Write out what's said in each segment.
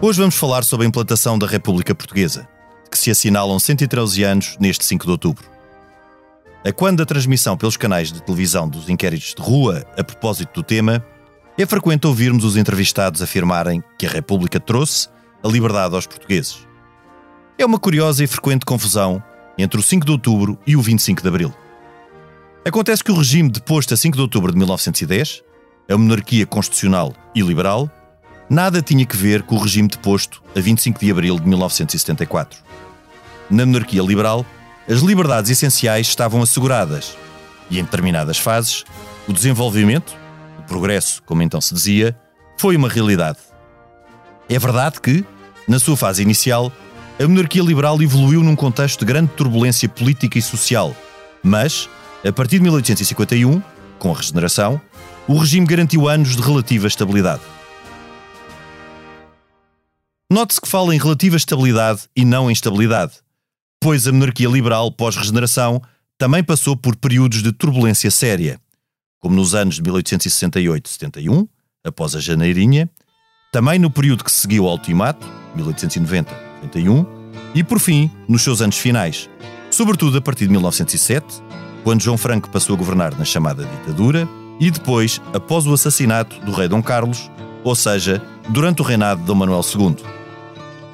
Hoje vamos falar sobre a implantação da República Portuguesa, que se assinalam 113 anos neste 5 de outubro. A quando a transmissão pelos canais de televisão dos inquéritos de rua a propósito do tema, é frequente ouvirmos os entrevistados afirmarem que a República trouxe a liberdade aos portugueses. É uma curiosa e frequente confusão entre o 5 de outubro e o 25 de abril. Acontece que o regime deposto a 5 de outubro de 1910, a monarquia constitucional e liberal, nada tinha que ver com o regime deposto a 25 de abril de 1974. Na monarquia liberal, as liberdades essenciais estavam asseguradas e, em determinadas fases, o desenvolvimento, o progresso, como então se dizia, foi uma realidade. É verdade que, na sua fase inicial, a monarquia liberal evoluiu num contexto de grande turbulência política e social, mas, a partir de 1851, com a regeneração, o regime garantiu anos de relativa estabilidade. Note-se que fala em relativa estabilidade e não em estabilidade, pois a monarquia liberal pós-regeneração também passou por períodos de turbulência séria, como nos anos de 1868-71, após a Janeirinha, também no período que seguiu ao ultimato, 1890-91, e por fim, nos seus anos finais, sobretudo a partir de 1907, quando João Franco passou a governar na chamada ditadura, e depois, após o assassinato do rei Dom Carlos, ou seja, durante o reinado de Dom Manuel II.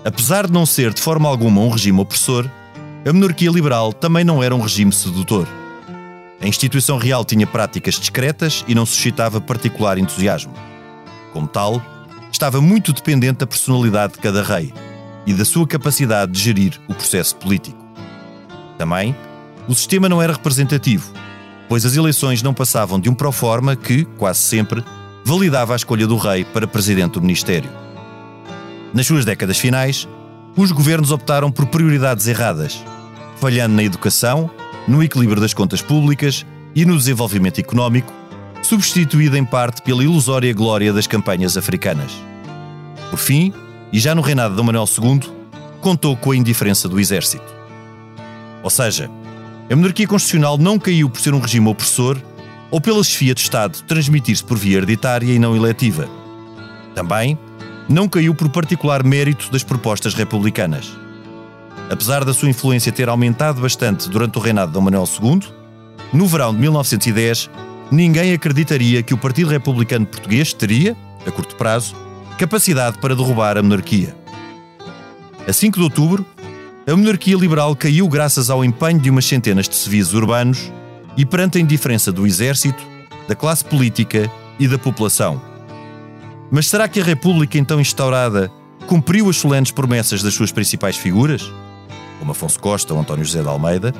Apesar de não ser de forma alguma um regime opressor, a monarquia liberal também não era um regime sedutor. A instituição real tinha práticas discretas e não suscitava particular entusiasmo. Como tal, estava muito dependente da personalidade de cada rei e da sua capacidade de gerir o processo político. Também, o sistema não era representativo, pois as eleições não passavam de um pró-forma que, quase sempre, validava a escolha do rei para presidente do ministério. Nas suas décadas finais, os governos optaram por prioridades erradas, falhando na educação, no equilíbrio das contas públicas e no desenvolvimento económico, substituída em parte pela ilusória glória das campanhas africanas. Por fim, e já no reinado de Manuel II, contou com a indiferença do exército. Ou seja, a monarquia constitucional não caiu por ser um regime opressor ou pela chefia de Estado transmitir-se por via hereditária e não eletiva. Também não caiu por particular mérito das propostas republicanas. Apesar da sua influência ter aumentado bastante durante o reinado de Dom Manuel II, no verão de 1910, ninguém acreditaria que o Partido Republicano Português teria, a curto prazo, capacidade para derrubar a monarquia. A 5 de outubro, a monarquia liberal caiu graças ao empenho de umas centenas de civis urbanos e perante a indiferença do exército, da classe política e da população mas será que a República então instaurada cumpriu as solenes promessas das suas principais figuras, como Afonso Costa ou António José de Almeida,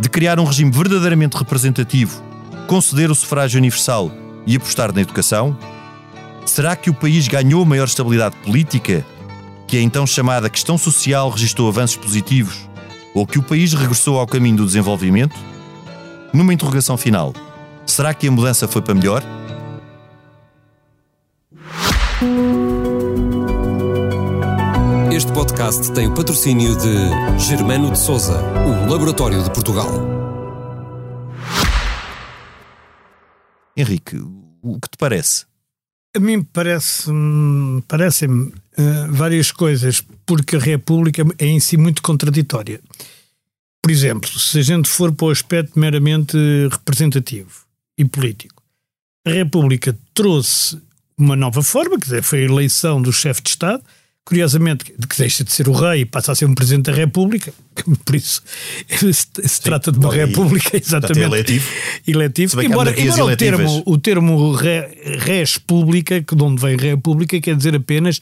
de criar um regime verdadeiramente representativo, conceder o sufrágio universal e apostar na educação? Será que o país ganhou maior estabilidade política? Que a então chamada questão social registrou avanços positivos? Ou que o país regressou ao caminho do desenvolvimento? Numa interrogação final, será que a mudança foi para melhor? Este podcast tem o patrocínio de Germano de Souza, o Laboratório de Portugal. Henrique, o que te parece? A mim parece-me parecem uh, várias coisas, porque a República é em si muito contraditória. Por exemplo, se a gente for para o aspecto meramente representativo e político, a República trouxe uma nova forma, quer dizer, foi a eleição do chefe de Estado, curiosamente, que deixa de ser o rei e passa a ser um presidente da República, por isso se, se Sim, trata de uma república exatamente eletivo. eletivo. Embora, embora o termo, o termo res pública, que de onde vem república, quer dizer apenas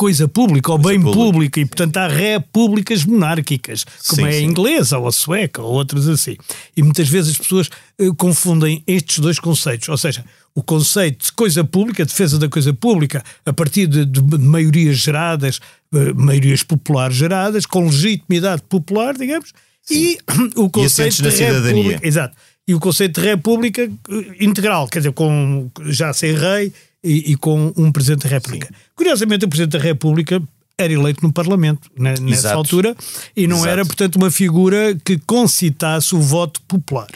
coisa pública ou Coisa bem pública. pública e, portanto, há repúblicas monárquicas, como Sim, é a sim. inglesa ou a sueca ou outras assim. E muitas vezes as pessoas eh, confundem estes dois conceitos, ou seja, o conceito de coisa pública, defesa da coisa pública, a partir de, de maiorias geradas, eh, maiorias populares geradas, com legitimidade popular, digamos, e o conceito na de cidadania. república. Exato. E o conceito de república eh, integral, quer dizer, com já sem rei e, e com um Presidente da República. Curiosamente, o Presidente da República era eleito no Parlamento né, nessa Exato. altura e não Exato. era, portanto, uma figura que concitasse o voto popular.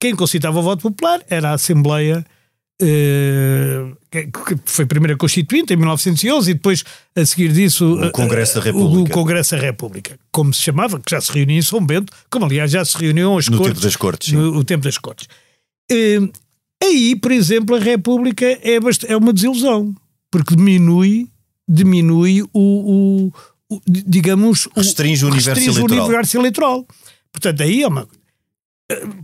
Quem concitava o voto popular era a Assembleia, que que foi a primeira constituinte em 1911 e depois, a seguir disso, O Congresso da eh, República. O Congresso da República, como se chamava, que já se reunia em São Bento, como aliás já se reuniam as No cortes. tempo das cortes. No o tempo das cortes. Eh, aí, por exemplo, a República é, é uma desilusão, porque diminui, diminui o, o- o- digamos, o- Restringe o universo restringe eleitoral. o universo eleitoral. Portanto, aí é uma. eh,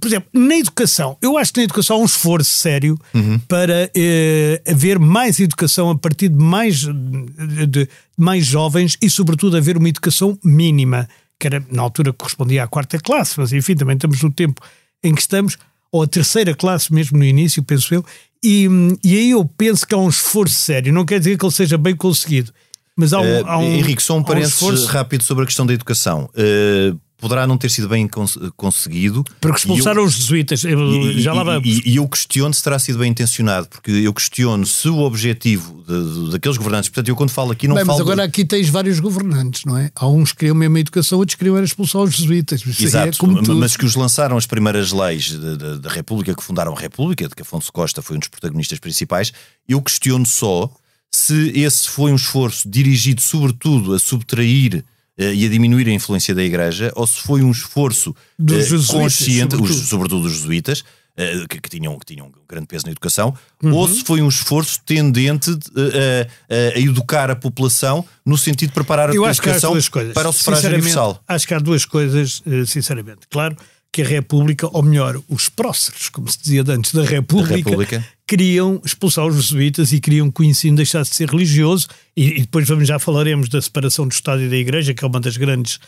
Por exemplo, na educação, eu acho que na educação há um esforço sério Uhum. para eh, haver mais educação a partir de mais, de, de mais jovens e, sobretudo, haver uma educação mínima, que era na altura correspondia à quarta classe, mas enfim, também estamos no tempo em que estamos, ou a terceira classe mesmo no início, penso eu, e, e aí eu penso que há um esforço sério, não quer dizer que ele seja bem conseguido, mas há um. Eh, há um Henrique, só um parênteses esforço- rápido sobre a questão da educação. Eh, poderá não ter sido bem cons- conseguido. Porque expulsaram eu- os jesuítas, eu- E, já lá vamos. e- e eu questiono se terá sido bem intencionado, porque eu questiono se o objetivo de- de- daqueles governantes, portanto, eu quando falo aqui não Bem, mas falo. agora aqui tens vários governantes, não é? Há uns que queriam mesmo a educação, outros queriam era expulsar os jesuítas. Aí Exato, é mas que os lançaram as primeiras leis da- República, que fundaram a República, de que Afonso Costa foi um dos protagonistas principais, eu questiono só se esse foi um esforço dirigido sobretudo a subtrair e a diminuir a influência da Igreja, ou se foi um esforço eh, jesuítas, consciente, os- sobretudo. sobretudo dos jesuítas, eh, que, que tinham, que tinham um grande peso na educação, Uhum. ou se foi um esforço tendente eh, a, a- a educar a população no sentido de preparar a Eu educação para o sufrágio universal. Acho que há duas coisas, eh, sinceramente. Claro que a República, ou melhor, os próceres, como se dizia antes, da República, República. queriam expulsar os jesuítas e queriam que o ensino deixasse de ser religioso. E, e depois vamos, já falaremos da separação do Estado e da Igreja, que é uma das grandes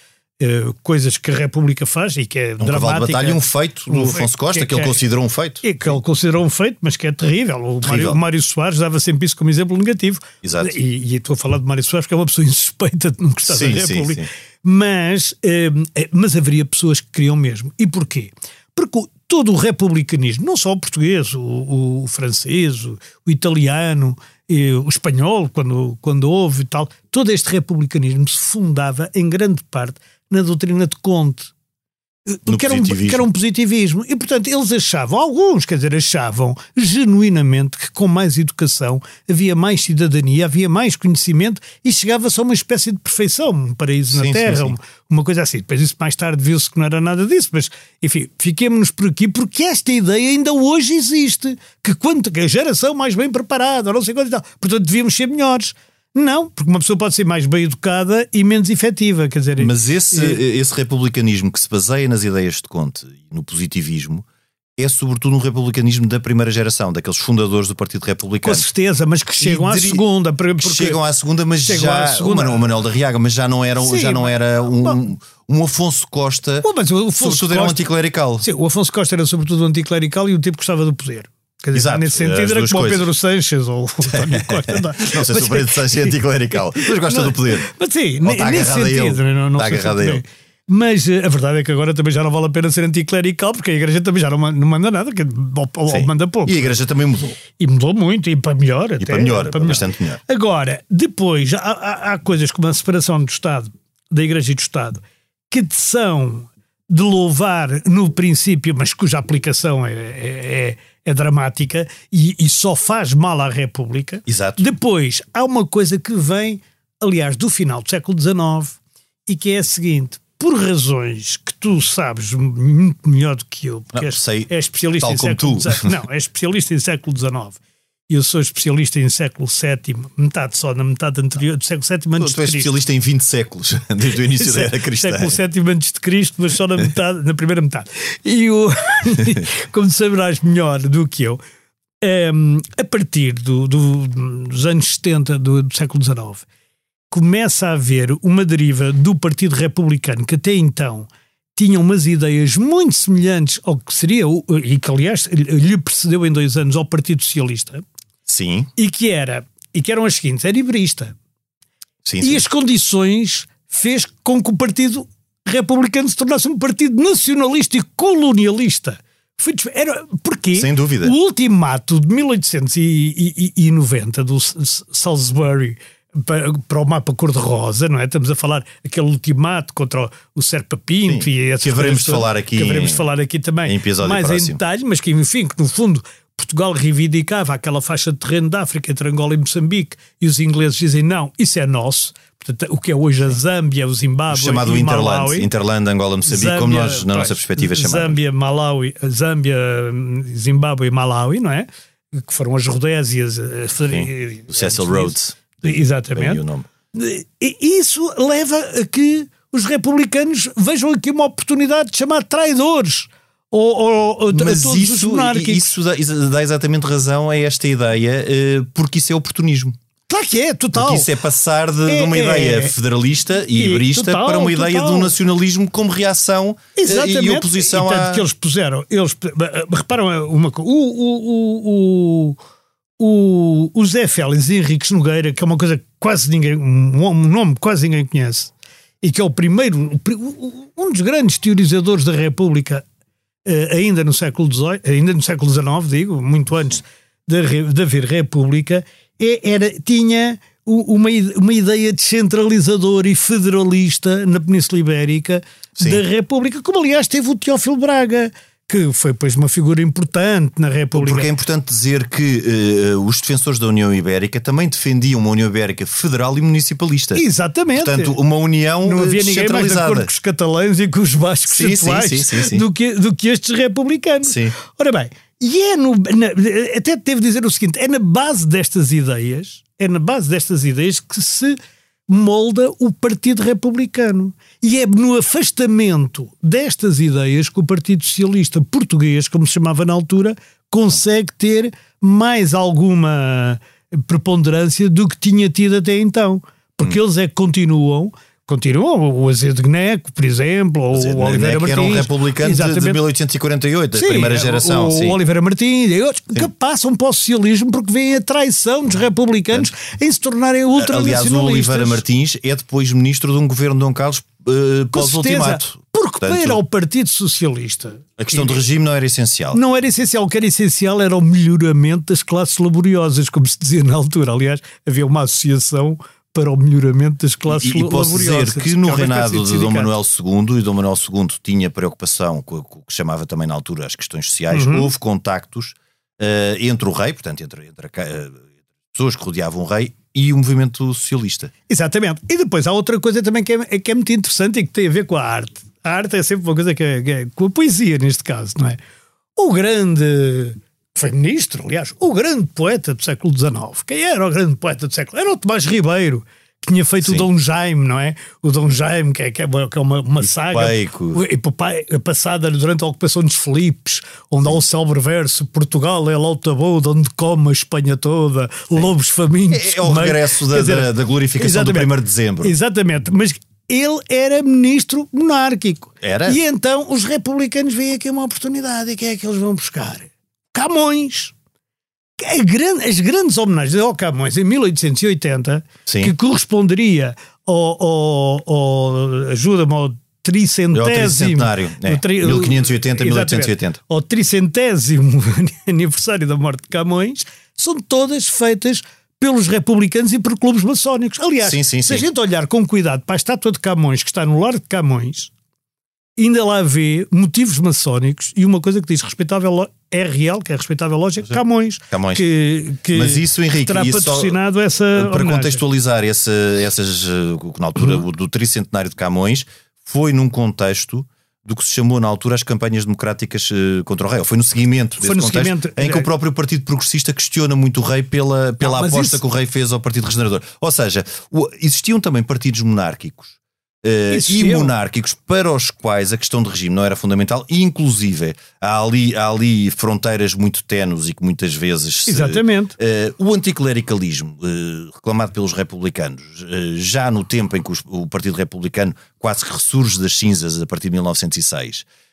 eh, coisas que a República faz e que é Um dramática. de batalha, um feito do Um Afonso Costa, que- que, ele que é- considerou um feito. e que ele considerou um feito, mas que é terrível. O Mário, Terrível. o Mário Soares dava sempre isso como exemplo negativo. Exato. E, e estou a falar de Mário Soares, que é uma pessoa insuspeita de não gostar Sim, da sim, República. sim. Mas, eh, eh, mas haveria pessoas que queriam mesmo. E porquê? Porque todo o republicanismo, não só o português, o, o francês, o, o italiano, eh, o espanhol, quando, quando houve e tal, todo este republicanismo se fundava em grande parte na doutrina de Conte. No que era, um, positivismo. que era um positivismo. E, portanto, eles achavam, alguns, quer dizer, achavam genuinamente que com mais educação havia mais cidadania, havia mais conhecimento e chegava-se a uma espécie de perfeição, um paraíso Sim, na sim, Terra, sim. Uma, uma coisa assim. Depois, isso mais tarde viu-se que não era nada disso, mas, enfim, fiquemos por aqui, porque esta ideia ainda hoje existe. Que quanto que a geração mais bem preparada, não sei quanto e tal, portanto, devíamos ser melhores. Não, porque uma pessoa pode ser mais bem educada e menos efetiva. Quer dizer, Mas esse, eh, esse republicanismo que se baseia nas ideias de Conte e no positivismo é sobretudo um republicanismo da primeira geração, daqueles fundadores do Partido com Republicano. certeza, mas que chegam à segunda. por- que porque- chegam à segunda, mas já segunda. O, Manuel, da Riaga, mas já não era, Sim, já não era um, um Afonso Costa, Bom, mas o Afonso sobretudo era um Costa- anticlerical. Sim, o Afonso Costa era sobretudo anticlerical e o tipo gostava do poder. Quer dizer, Exato, nesse sentido era como o. Pedro Sanches ou o António Costa. Não sei se o Pedro Sanches é anticlerical, mas gosta do poder. Mas sim, nesse sentido. Não, não Está agarrado a é ele. Mas eh, a verdade é que agora também já não vale a pena ser anticlerical, porque a igreja também já não, não manda nada, que, ou, Sim. manda pouco. E a igreja também mudou. E mudou muito, e para melhor até. para melhor, para bastante melhor. Agora, depois, há, há- há coisas como a separação do Estado, da Igreja e do Estado, que são de louvar no princípio, mas cuja aplicação é, é, é- é dramática e, e só faz mal à República. Exato. Depois, há uma coisa que vem, aliás, do final do século XIX e que é a seguinte. Por razões que tu sabes muito melhor do que eu, porque Não, és, sei, és especialista tal em como século tu. XIX. Não, é especialista em século XIX. Eu sou especialista em século VII, metade só, na metade anterior, do século VII antes Tu és de Cristo. especialista em 20 séculos, desde o início da era cristã. Século VII antes de Cristo, mas só na metade, na primeira metade. E o, como saberás melhor do que eu, em, a partir do- do- dos anos 70 do, do século XIX, começa a haver uma deriva do Partido Republicano, que até então tinha umas ideias muito semelhantes ao que seria, o- e que aliás lhe precedeu em dois anos ao Partido Socialista, Sim, e que era e que eram as seguintes, era iberista. sim, E sim. as condições fez com que o Partido Republicano se tornasse um partido nacionalista e colonialista. Foi, era, porquê? Sem dúvida. O ultimato de 1890 do Salisbury para, o mapa cor-de-rosa, não é? Estamos a falar aquele ultimato contra o, Serpa Pinto Sim, e essas que haveremos de falar aqui que haveremos em- de falar aqui também mais próximo. em detalhe, mas que enfim, que no fundo Portugal reivindicava aquela faixa de terreno da África entre Angola e Moçambique e os ingleses dizem não, isso é nosso. Portanto, o que é hoje a Zâmbia, o Zimbábue chamado e Interland, Malawi. Interland, Angola, Moçambique, como Zâmbia, nós, na nossa pois, perspectiva, chamamos. Zâmbia, Malawi, Zâmbia, Zimbábue e Malawi, não é? Que foram as Rodésias. eh, Sim, o Cecil Rhodes, Exatamente. E isso leva a que os republicanos vejam aqui uma oportunidade de chamar traidores ou, ou, ou Mas todos os isso, monárquicos. isso dá, isso dá exatamente razão a esta ideia, eh, porque isso é oportunismo. Claro que é, total. Porque isso é passar de, de É, uma é. ideia federalista e E iberista total, para uma ideia total. do nacionalismo como reação eh, Exatamente. e oposição e tanto à. que eles puseram, eles eh, reparam uma coisa, o, o, o, o, o Zé Félix Henriques Nogueira, que é uma coisa que quase ninguém, um um nome que quase ninguém conhece, e que é o primeiro, um dos grandes teorizadores da República, ainda no século XVIII, ainda no século XIX, digo, muito antes de, de haver República, é- era, tinha uma, uma ideia descentralizadora e federalista na Península Ibérica Sim. da República, como aliás teve o Teófilo Braga, que foi depois uma figura importante na República. Porque é importante dizer que eh, os defensores da União Ibérica também defendiam uma União Ibérica federal e municipalista. Exatamente. Portanto, uma união não havia ninguém mais de acordo com os catalães e com os bascos Sim, atuais sim, sim. Do, que, do que estes republicanos. Sim. Ora bem, e é no, na- até devo dizer o seguinte: é na base destas ideias, é na base destas ideias que se molda o Partido Republicano. E é no afastamento destas ideias que o Partido Socialista Português, como se chamava na altura, consegue ter mais alguma preponderância do que tinha tido até então. Porque Hum. eles é que continuam. Continuam, o Azedo Gneco, por exemplo, ou o Oliveira que Martins. era um republicano de, de Exatamente. 1848, da Sim, primeira geração. O, sim. Oliveira Martins e outros que passam para o socialismo porque veem a traição dos republicanos em se tornarem Aliás, o ultranacionalistas. Oliveira Martins é depois ministro de um governo de Dom Carlos uh, pós-ultimato. Porque Portanto, para o Partido Socialista a questão do regime não era essencial. não era essencial. O que era essencial era o melhoramento das classes laboriosas, como se dizia na altura. Aliás, havia uma associação para o melhoramento das classes E, e posso laboriosas. dizer que no é reinado de Dom. Manuel II, e Dom Manuel II tinha preocupação com, o que chamava também na altura as questões sociais, Uhum. houve contactos eh, entre o rei, portanto, entre, entre a eh, pessoas que rodeavam o rei e o movimento socialista. Exatamente. E depois há outra coisa também que é, que é muito interessante e que tem a ver com a arte. A arte é sempre uma coisa que é, que é- com a poesia, neste caso, não é? O grande. Foi ministro, aliás, o grande poeta do século XIX. Quem era o grande poeta do século? Era o Tomás Ribeiro, que tinha feito Sim. o Dom Jaime, não é? O Dom Jaime, que é, que é uma, é uma, saga passada durante a ocupação dos Filipes, onde há o célebre verso: Portugal é Lautabuda, onde come a Espanha toda, lobos famintos. É, é o comer." regresso da, dizer, da- da glorificação do exatamente. 1 de dezembro. Exatamente, mas ele era ministro monárquico. Era? E então os republicanos veem aqui uma oportunidade. E quem é que eles vão buscar? Camões. A gran- as grandes homenagens ao Camões em 1880, Sim. que corresponderia ao, ao, ao ajuda-me ao tricentésimo. É ao é, tri- 1580, Exatamente. 1880. Ao tricentésimo aniversário da morte de Camões, são todas feitas pelos republicanos e por clubes maçónicos. Aliás, Sim, sim, se a sim. gente olhar com cuidado para a estátua de Camões, que está no lar de Camões, ainda lá vê motivos maçónicos e uma coisa que diz respeitável é real, que é respeitável lógica, Camões. Camões. Que, que Mas isso, Henrique, terá isso patrocinado essa Para homenagem. contextualizar esse, essas, eh, na altura Uhum. do tricentenário de Camões, foi num contexto do que se chamou na altura as campanhas democráticas eh, contra o rei. Ou Foi no seguimento Foi desse no contexto seguimento, em que é. o próprio Partido Progressista questiona muito o rei pela, pela Não, aposta isso- que o rei fez ao Partido Regenerador. Ou seja, existiam também partidos monárquicos eh, e monárquicos para os quais a questão de regime não era fundamental, e inclusive há ali, há ali fronteiras muito tenues e que muitas vezes se- Exatamente. eh, o anticlericalismo eh, reclamado pelos republicanos, já no tempo em que os- o Partido Republicano quase que ressurge das cinzas a partir de 1906, eh,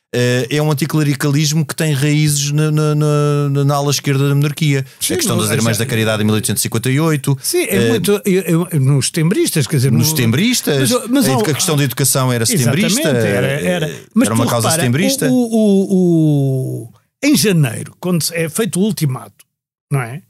é um anticlericalismo que tem raízes na, na, na- na ala esquerda da monarquia. Sim, a questão não, das Irmãs já- da Caridade em 1858. Sim, é eh, muito. eu- eu- nos tembristas, quer dizer. nos no- setembristas, Mas- mas a, educa- a questão da educação era setembrista, era, era. Mas era uma causa repara, setembrista. O, o- o- em janeiro, quando é feito o ultimato, não é?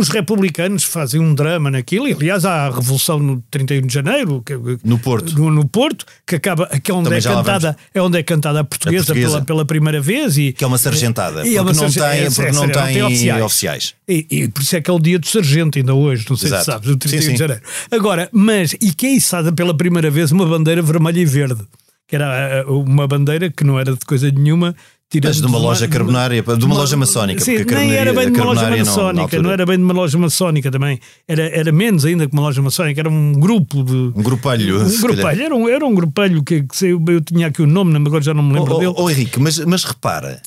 Os republicanos fazem um drama naquilo, e aliás há a revolução no 31 de janeiro, que- No Porto. no, no Porto, que acaba, que é onde, Também é cantada, é onde é cantada a portuguesa, A portuguesa. Pela, pela primeira vez. E, Que é uma sargentada, E é uma porque não tem, é, porque não é, tem oficiais. oficiais. E, e por isso é que é o dia do sargento, ainda hoje, não sei Exato. se sabes, o 31 Sim, sim. de janeiro. Agora, mas, e que é içada pela primeira vez uma bandeira vermelha e verde, que era ah, uma bandeira que não era de coisa nenhuma. Tirando Mas de uma loja carbonária, de uma loja maçónica, Sim, nem era bem de uma loja não- maçónica, altura. não era bem de uma loja maçónica também, era, era menos ainda que uma loja maçónica, era um grupo de. Um grupelho. Um grupelho, era um, era um grupelho que, que sei, eu, eu tinha aqui o nome, mas agora já não me lembro Oh, dele. oh, Henrique, mas, mas repara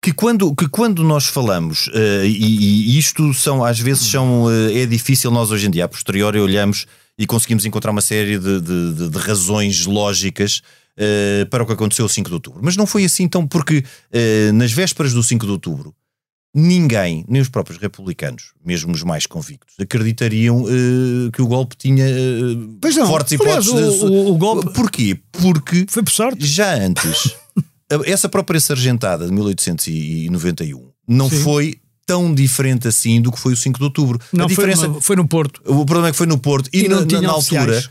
que quando, que quando nós falamos, eh, e, e isto são, às vezes são, eh, é difícil nós hoje em dia, a posteriori, olhamos e conseguimos encontrar uma série de, de- de- de razões lógicas eh, para o que aconteceu o 5 de outubro. Mas não foi assim tão, porque eh, nas vésperas do 5 de outubro, ninguém, nem os próprios republicanos, mesmo os mais convictos, acreditariam eh, que o golpe tinha eh, Pois não. fortes Aliás, hipóteses. o- o- o golpe- Porquê? Porque Foi por sorte. já antes, essa própria sargentada de 1891 não Sim. foi tão diferente assim do que foi o 5 de outubro. Não, a foi, diferença, no- foi no Porto. o problema é que foi no Porto e, E na, na- altura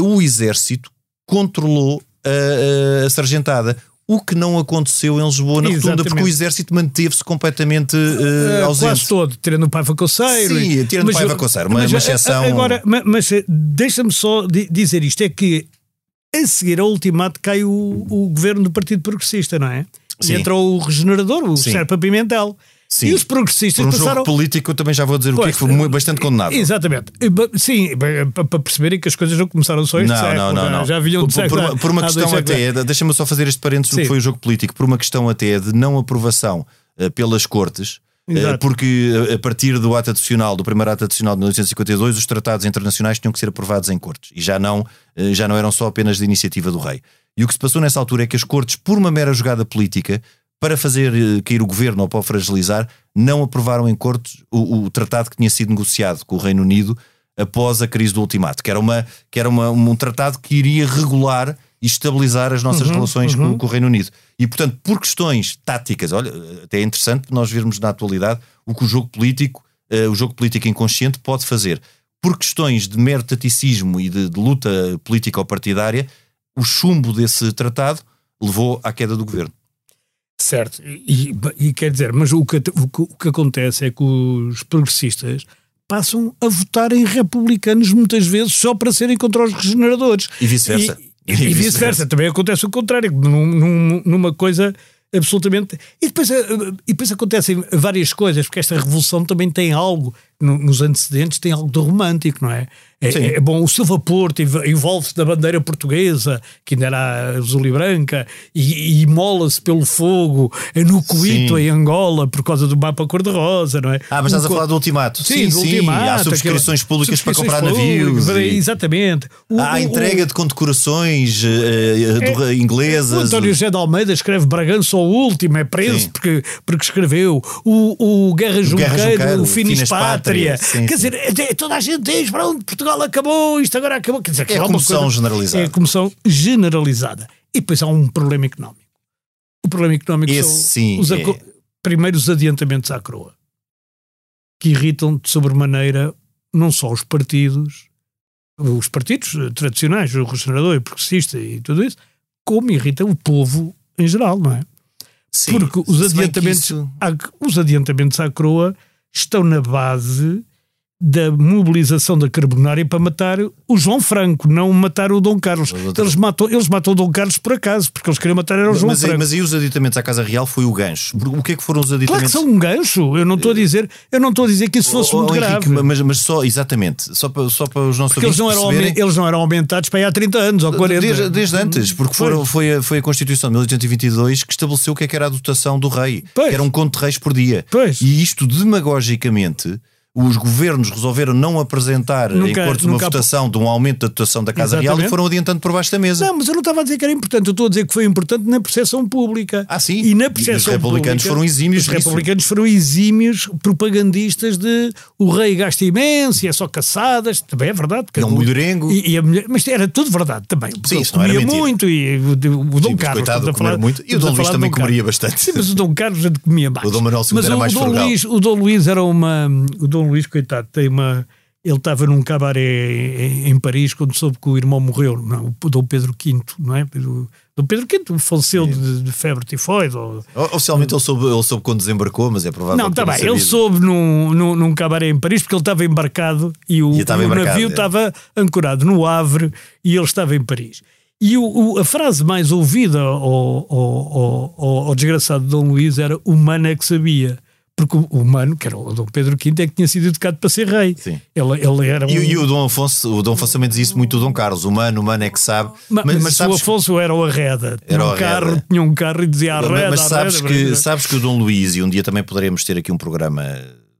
o exército controlou a, a- a sargentada. O que não aconteceu em Lisboa na rotunda, porque o exército manteve-se completamente eh, Eh, ausente. quase todo, tirando o Paiva Coceiro. Sim, e- tirando o Paiva Coceiro, uma- mas, uma eh, exceção- Agora, ma- mas, eh, deixa-me só di- dizer isto: é que a seguir ao ultimato cai o, o governo do Partido Progressista, não é? Sim. E entra o regenerador, o. Serpa Pimentel. Sim. E os progressistas Por um passaram. jogo político, eu também já vou dizer o que Pois, foi mu- bastante condenado. Exatamente. Sim, pa- para perceberem que as coisas não começaram só este Não, século, não, não, já- não. Já vinham por, de por- século- por- por uma questão até, deixa-me só fazer este parênteses do que Sim. foi o jogo político, por uma questão até de não aprovação eh, pelas cortes, eh, Exato. porque eh, a partir do ato adicional, do primeiro ato adicional de 1852, os tratados internacionais tinham que ser aprovados em cortes e já não, eh, já não eram só apenas de iniciativa do rei. E o que se passou nessa altura é que as cortes, por uma mera jogada política, para fazer eh, cair o governo ou para o fragilizar, não aprovaram em cortes o, o tratado que tinha sido negociado com o Reino Unido após a crise do ultimato, que era, uma, que era uma, um tratado que iria regular e estabilizar as nossas relações com, com o Reino Unido. E, portanto, por questões táticas, olha, até é interessante nós vermos na atualidade o que o jogo político, eh, o jogo político inconsciente pode fazer. Por questões de mero taticismo e de, de luta política ou partidária, o chumbo desse tratado levou à queda do governo. Certo, e, e- e quer dizer, mas o que, o, que, o que acontece é que os progressistas passam a votar em republicanos muitas vezes só para serem contra os regeneradores. E vice-versa. E, e vice-versa. Também acontece o contrário, num- num- numa coisa absolutamente. E depois, eh, e depois acontecem várias coisas, porque esta revolução também tem algo, no- nos antecedentes, tem algo de romântico, não é? Sim. É, é bom, o Silva Porto env- envolve-se da bandeira portuguesa, que ainda era azul e branca, e, e mola-se pelo fogo é no Coito, Sim. em Angola, por causa do mapa cor-de-rosa, não é? Ah, mas estás O a falar do ultimato. Sim, do ultimato, Há subscrições aquela- públicas para subscrições comprar navios. e- Exatamente. O- Há a o- entrega o- de condecorações eh, do- é, inglesas. O António José de Almeida escreve Bragança ao último, é preso Sim. porque, porque escreveu. O, o Guerra Junqueiro, o Finis Pátria. Pátria. Sim, Quer sim. dizer, é- toda a gente diz: pronto, Portugal acabou, isto agora acabou. Quer dizer, que É uma comoção coisa- generalizada. É comoção generalizada. E depois há um problema económico. O problema económico Esse são sim, os é. aco- primeiros adiantamentos à coroa que irritam de sobremaneira não só os partidos, os partidos tradicionais, o regenerador e o progressista e tudo isso, como irritam o povo em geral, não é? Sim, Porque os adiantamentos, isso- à- os adiantamentos à coroa estão na base da mobilização da Carbonária para matar o João Franco, não matar o Dom Carlos. Eles matam, eles matam o Dom Carlos por acaso, porque eles queriam matar era o João Mas, Franco. mas aí os aditamentos à Casa Real foi o gancho. O que é que foram os Claro que aditamentos? são um gancho. Eu não estou a dizer, eu não estou a dizer que isso fosse Oh, muito oh, Henrique, grave. mas, mas só, exatamente, só para, só para os nossos Porque eles não, eram, eles não eram aumentados para aí há 30 anos ou 40. Desde, desde antes, porque Pois. foram, foi, a, foi a Constituição de 1822 que estabeleceu o que, é que era a dotação do rei, Pois. que era um conto de reis por dia. Pois. E isto, demagogicamente, os governos resolveram não apresentar em Nunca- cortes uma votação de um aumento da dotação da Casa Real e Exatamente. foram adiantando por baixo da mesa. Não, mas eu não estava a dizer que era importante, eu estou a dizer que foi importante na percepção pública. Ah, sim? E na E os percepção republicanos pública, foram exímios Os republicanos foram exímios propagandistas de o rei gasta imenso e é só caçadas, também é verdade. É um mulherengo. E, e a mulher, mas era tudo verdade também. Sim, isso não era comia mentira. muito e o, o Dom mas Carlos. coitado, a falar- muito. E o Dom Luís também Dom comeria bastante. Sim, mas o Dom Carlos ainda comia mais. O Dom Manuel II mas era mais o Dom. Luís, o Dom Luís era uma. O Dom Luís, coitado, tem uma. Ele estava num cabaré em, em Paris quando soube que o irmão morreu, não, o Dom Pedro V, não é? Dom Pedro V faleceu de, de febre tifoide. Ou... Oficialmente ele soube, ele soube quando desembarcou, mas é provável Não, que está tenha bem, ele soube num, num, num cabaré em Paris porque ele estava embarcado e o, E o embarcado, navio é. estava ancorado no Havre e ele estava em Paris. E o, o- a frase mais ouvida ao, ao, ao, ao- desgraçado Dom Luís era o é que sabia. Porque o, o mano, que era o Dom Pedro V, é que tinha sido educado para ser rei. Sim. Ele, ele era um, E, e o Dom Afonso, o Dom Afonso também diz isso muito o Dom Carlos, o mano, o mano é que sabe. Ma- Mas, mas, mas o sabes, Afonso era o arreda. Tinha Era o um carro, arreda. tinha um carro e dizia arreda, mas sabes arreda, que, sabes que o Dom Luís, e um dia também poderemos ter aqui um programa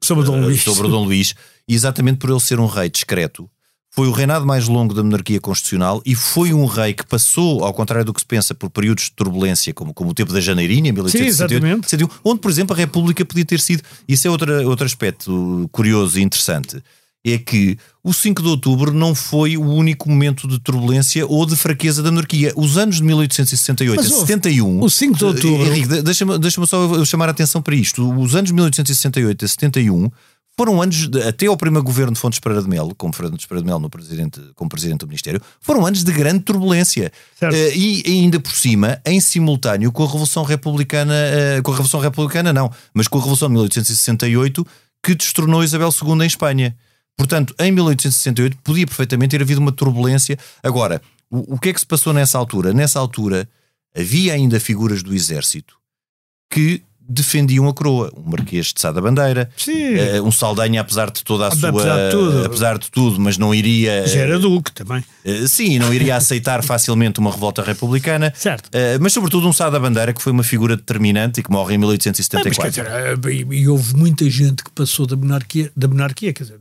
Sobre o Dom eh, Luís. sobre o Dom Luís, exatamente por ele ser um rei discreto, foi o reinado mais longo da monarquia constitucional e foi um rei que passou, ao contrário do que se pensa, por períodos de turbulência, como, como o tempo da Janeirinha, em 1868, exatamente. 61, onde, por exemplo, a República podia ter sido. Isso é outra, outro aspecto curioso e interessante. É que o 5 de outubro não foi o único momento de turbulência ou de fraqueza da monarquia. Os anos de 1868 Mas, a ó, 71. o 5 de outubro- Henrique, de- deixa-me deixa só chamar a atenção para isto. Os anos de 1868 a 71 foram anos, de- até ao primeiro governo de Fontes Pereira de Melo, como Fontes Pereira de Melo no presidente, como presidente do Ministério, foram anos de grande turbulência. Certo. Eh, e ainda por cima, em simultâneo com a Revolução Republicana, eh, com a Revolução Republicana não, mas com a Revolução de 1868, que destronou Isabel II em Espanha. Portanto, em 1868 podia perfeitamente ter havido uma turbulência. Agora, o, o que é que se passou nessa altura? Nessa altura havia ainda figuras do exército que defendiam a coroa. Um Marquês de Sá da Bandeira, Sim. eh, um Saldanha, apesar de toda a Apesar sua. de tudo. apesar de tudo, mas não iria. Já era Duque também. eh, sim, não iria aceitar facilmente uma revolta republicana. Certo. Eh, mas, sobretudo, um Sá da Bandeira, que foi uma figura determinante e que morre em Ah, mas quer 1874. dizer, e, e houve muita gente que passou da monarquia, da monarquia quer dizer,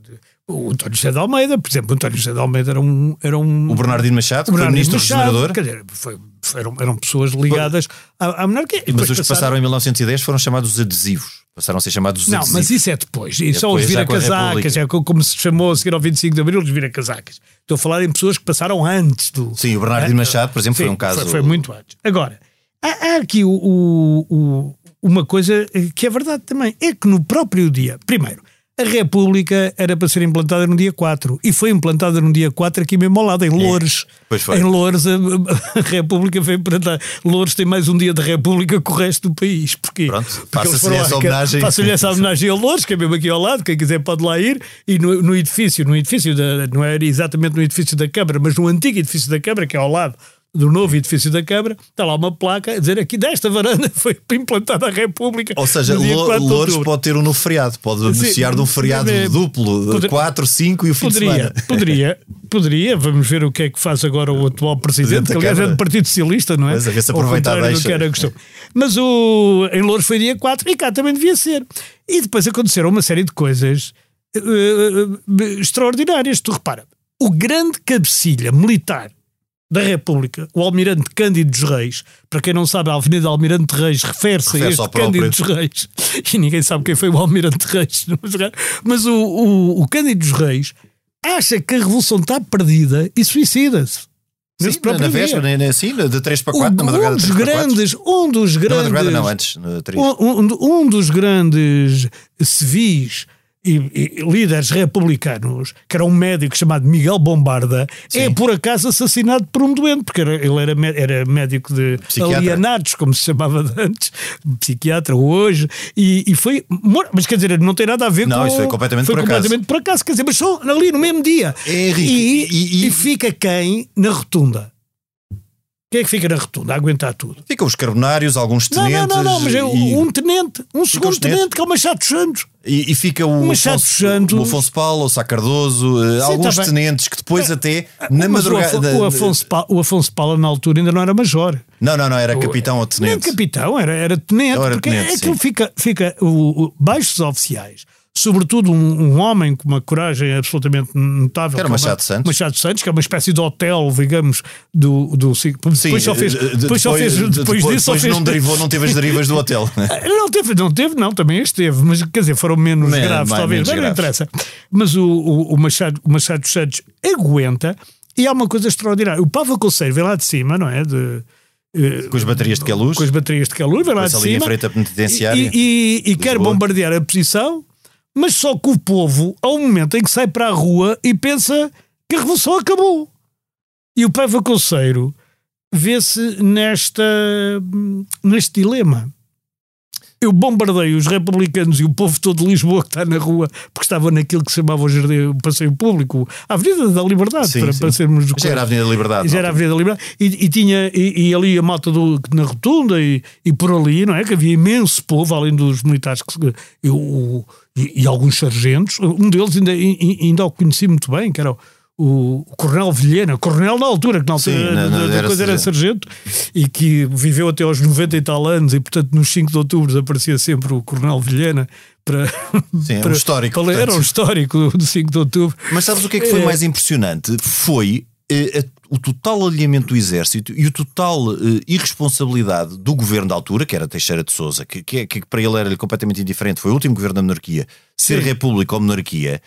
o António José de Almeida, por exemplo, o António José de Almeida era um. Era um o Bernardino Machado, foi Bernardino ministro Machado. Quer dizer, foi- eram, eram pessoas ligadas à, à monarquia. E Mas os que passaram em 1910 foram chamados adesivos. Passaram a ser chamados Não, adesivos. mas isso é depois. Isso são os a vira-casacas, é co- como se chamou a seguir ao 25 de Abril, os vira-casacas. Estou a falar em pessoas que passaram antes do. Sim, o Bernardino Machado, por exemplo, foi um caso- Foi, foi muito antes. Agora, há, há aqui o, o- o- uma coisa que é verdade também: é que no próprio dia, primeiro, a República era para ser implantada no dia 4 e foi implantada no dia 4 aqui mesmo ao lado, em Loures. Pois foi. Em Loures, a, a República foi implantada. Loures tem mais um dia de República que o resto do país. Porquê? Pronto, foram essa homenagem. Faça-lhe essa homenagem a Loures, que é mesmo aqui ao lado, quem quiser pode lá ir. E no, no edifício, no edifício da, não era exatamente no edifício da Câmara, mas no antigo edifício da Câmara, que é ao lado do novo edifício da Câmara, está lá uma placa a dizer aqui desta varanda foi implantada a República. Ou seja, no dia Lo- 4 de Louros pode ter um novo feriado, pode beneficiar de um feriado é- duplo, poder- 4, 5 e o fim de Poderia, semana. poderia, poderia. Vamos ver o que é que faz agora o atual presidente, que aliás é do Partido Socialista, não é? Pois, a ver se Ao aproveita a. Mas o, em Louros foi dia 4 e cá também devia ser. E depois aconteceram uma série de coisas eh, eh, extraordinárias. Tu repara, o grande cabecilha militar da República, o Almirante Cândido dos Reis, para quem não sabe, a Avenida Almirante Reis refere-se a Refere-se este. Cândido dos Reis, e ninguém sabe quem foi o Almirante Reis, mas o, o, o Cândido dos Reis acha que a Revolução está perdida e suicida-se. Nesse Sim, na véspera, né, assim, de 3 para 4, Um- na madrugada um dos 3 para 4. grandes, um dos Na grandes, madrugada não, antes, no 3. um, um- um dos grandes civis e, e líderes republicanos, que era um médico chamado Miguel Bombarda, é por acaso assassinado por um doente, porque era- ele era, era médico de Psiquiatra. alienados, como se chamava antes, psiquiatra hoje, e, e foi. Mas quer dizer, não tem nada a ver Não, com. isso foi completamente foi por acaso. completamente por acaso, quer dizer, mas só ali no mesmo dia. É, Henrique, e, e- e- e fica quem na rotunda? Quem é que fica na rotunda a aguentar tudo? Ficam os carbonários, alguns Não, tenentes. não, não, não, mas é e, um tenente, um segundo os tenentes? tenente, que é o Machado Santos. e- e fica o Machado Afonso, Santos. o Afonso Paulo, o Sá Cardoso, eh, Sim, alguns tá tenentes que depois até na Mas o, madrugada. Afo- o, Afonso Pa- o Afonso Paula na altura ainda não era major. Não, não, não, era capitão ou tenente. capitão, era, era tenente. Era porque tenente, é aquilo fica, fica o, o- baixos oficiais. Sobretudo um, um homem com uma coragem absolutamente notável. Era que é Machado uma- Santos. Machado Santos, que é uma espécie de hotel, digamos, do. do Sim, depois só fez. eh, de- Depois, só fez. Depois, depois, disso depois fez. não, derivou, não teve as derivas do hotel. né? Não teve, não teve, não, também esteve, mas quer dizer, foram menos Men- graves, mais- talvez, menos mas não graves. interessa. Mas o, o, o Machado, o Machado Santos aguenta e há uma coisa extraordinária. O Pava Conceiro vem lá de cima, não é? De, eh, Com as baterias de caluz. com as baterias de calor, vem lá de Passa ali em cima frente à penitenciária. e, e, e quer bombardear a posição, mas só que o povo, há um momento em que sai para a rua e pensa que a revolução acabou. E o Paiva Conceiro vê-se nesta, neste dilema. Eu bombardeio os republicanos e o povo todo de Lisboa que está na rua, porque estava naquilo que se chamava o, jardim, o passeio público, a Avenida da Liberdade, Sim, para, sim. para sermos Já era a Avenida da Liberdade. já era a. Avenida da Liberdade e, e tinha e, e ali a malta do, na rotunda e, e por ali, não é? Que havia imenso povo, além dos militares que, se- e, e- alguns sargentos. Um deles ainda, ai- ainda o conheci muito bem, que era o, o Coronel Vilhena, Coronel na altura, que na altura Sim, da- da era coisa era sargento, e que viveu até aos 90 e tal anos, e portanto nos 5 de outubro aparecia sempre o Coronel Vilhena para. Sim, é um para- histórico, para. Era um histórico do 5 de outubro. Mas sabes o que é que foi É. mais impressionante? Foi eh, a- o total alinhamento do exército e o total eh, irresponsabilidade do governo da altura, que era Teixeira de Souza, que, que, que para ele era completamente indiferente, foi o último governo da monarquia, ser Sim. república ou monarquia,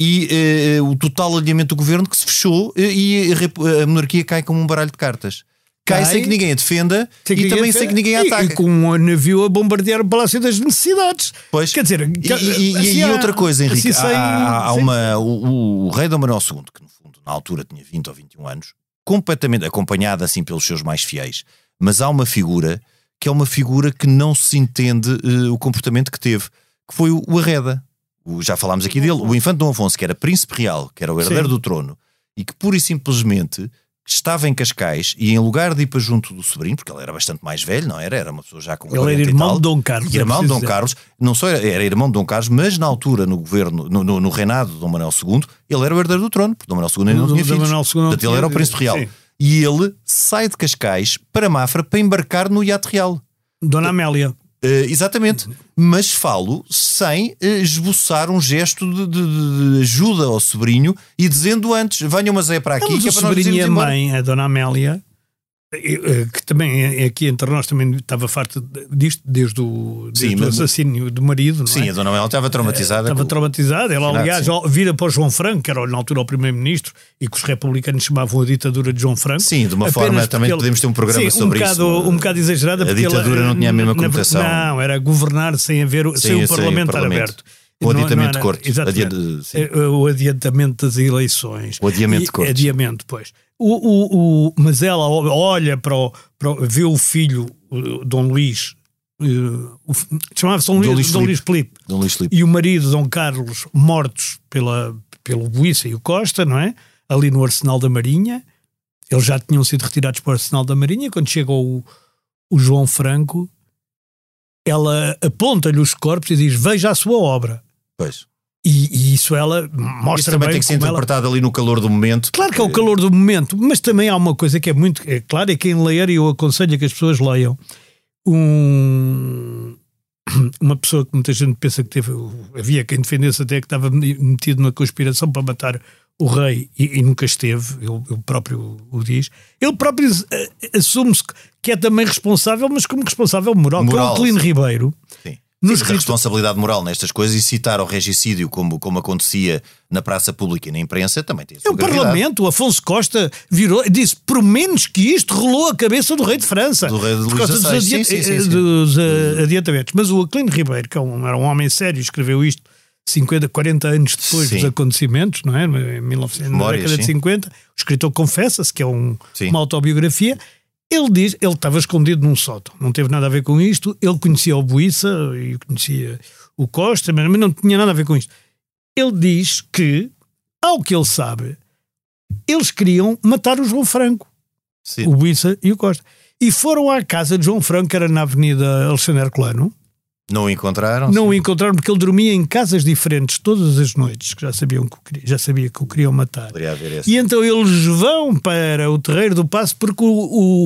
e eh, o total alinhamento do governo que se fechou eh, e a, a monarquia cai como um baralho de cartas. Cai, sem que ninguém a defenda Sem e também defenda. sem que ninguém a E- ataque. E, com um navio a bombardear o Palácio das Necessidades. Pois. Quer dizer, E, e- e- assim, e há- outra coisa, Henrique, assim, há, há uma, o, o rei Dom Manuel II, que no fundo na altura tinha 20 ou 21 anos, completamente acompanhado assim pelos seus mais fiéis, mas há uma figura que é uma figura que não se entende eh, o comportamento que teve, que foi o, o Arreda. O- já falámos aqui dele, o infante Dom Afonso, que era príncipe real, que era o herdeiro Sim. do trono, e que pura e simplesmente estava em Cascais e em lugar de ir para junto do sobrinho, porque ele era bastante mais velho, não era? Era uma pessoa já com Ele era 40 irmão de Dom Carlos. é Irmão de Dom dizer. Carlos, não só era, era irmão de Dom Carlos, mas na altura, no governo, no, no- no reinado de Dom Manuel II, ele era o herdeiro do trono, porque Dom Manuel II ainda não tinha filhos. Manuel II Portanto, ele era o príncipe real. sim. E ele sai de Cascais para Mafra para embarcar no iate real. Dona Amélia. Eh, exatamente. Mas falo sem eh, esboçar um gesto de, de- de ajuda ao sobrinho e dizendo antes: venham, mas é para aqui, Mas que é o para nós nos sobrinho e a mãe, a Dona Amélia, que também é aqui entre nós também estava farta disto desde o, desde Sim, o mas- assassínio do marido. Não Sim, é? a Dona Manuel estava traumatizada. Estava com- traumatizada. Ela, aliás, sim. vira para o João Franco, que era na altura o primeiro-ministro, e que os republicanos chamavam a ditadura de João Franco. Sim, de uma Apenas forma, também ele- podemos ter um programa Sim, sobre um bocado, isso. Um bocado exagerada. A ditadura não tinha a mesma conotação. Não, era governar sem, haver, sem, Sem- o Parlamento estar aberto. O Não- adiantamento não de cortes. Exatamente. Eh, O adiantamento das eleições. O adiamento de cortes. Adiamento, pois. O, o, o- mas ela olha para o, para o- vê o filho, o Dom Luís, eh, chamava-se Dom, Dom Luís, Dom Luís Filipe, Dom Luís Filipe. e o marido, Dom Carlos, mortos pela, pelo Buíça e o Costa, não é? Ali no Arsenal da Marinha. Eles já tinham sido retirados para o Arsenal da Marinha. Quando chega o, o João Franco, ela aponta-lhe os corpos e diz: Veja a sua obra. Pois. E, e isso ela Isso mostra também bem tem que ser como ela- interpretado ali no calor do momento. Claro que é o calor do momento, mas também há uma coisa que é muito é claro, é quem ler, e eu aconselho que as pessoas leiam, um, uma pessoa que muita gente pensa que teve, havia quem defendesse até que estava metido na conspiração para matar o rei e, e nunca esteve, ele, ele próprio o diz, ele próprio eh, assume-se que é também responsável, mas como responsável moral, que é Moral, o Clino sim. Ribeiro. Sim. Nos a responsabilidade moral nestas coisas e citar ao regicídio como, como acontecia na praça pública e na imprensa também tem É o. Parlamento, o Afonso Costa virou, disse por menos que isto rolou a cabeça do rei de França. Do rei de Por Luís causa dos, adiant- sim, sim, eh, sim. dos, eh, adiantamentos. Mas o Aquilino Ribeiro, que é um- era um homem sério, escreveu isto 50, 40 anos depois Sim. dos acontecimentos, não é? Em 1900, na Memórias, década de sim. 50, o escritor confessa-se que é um- uma autobiografia. Ele diz, ele estava escondido num sótão, não teve nada a ver com isto. Ele conhecia o Buissa e conhecia o Costa, mas não tinha nada a ver com isto. Ele diz que, ao que ele sabe, eles queriam matar o João Franco Sim. o Buissa e o Costa. E foram à casa de João Franco, que era na Avenida Alexandre Herculano. Não o encontraram? Não o Sim. encontraram porque ele dormia em casas diferentes todas as noites, que já sabiam que o queria- já sabia que o queriam matar. E então eles vão para o terreiro do Passo porque o,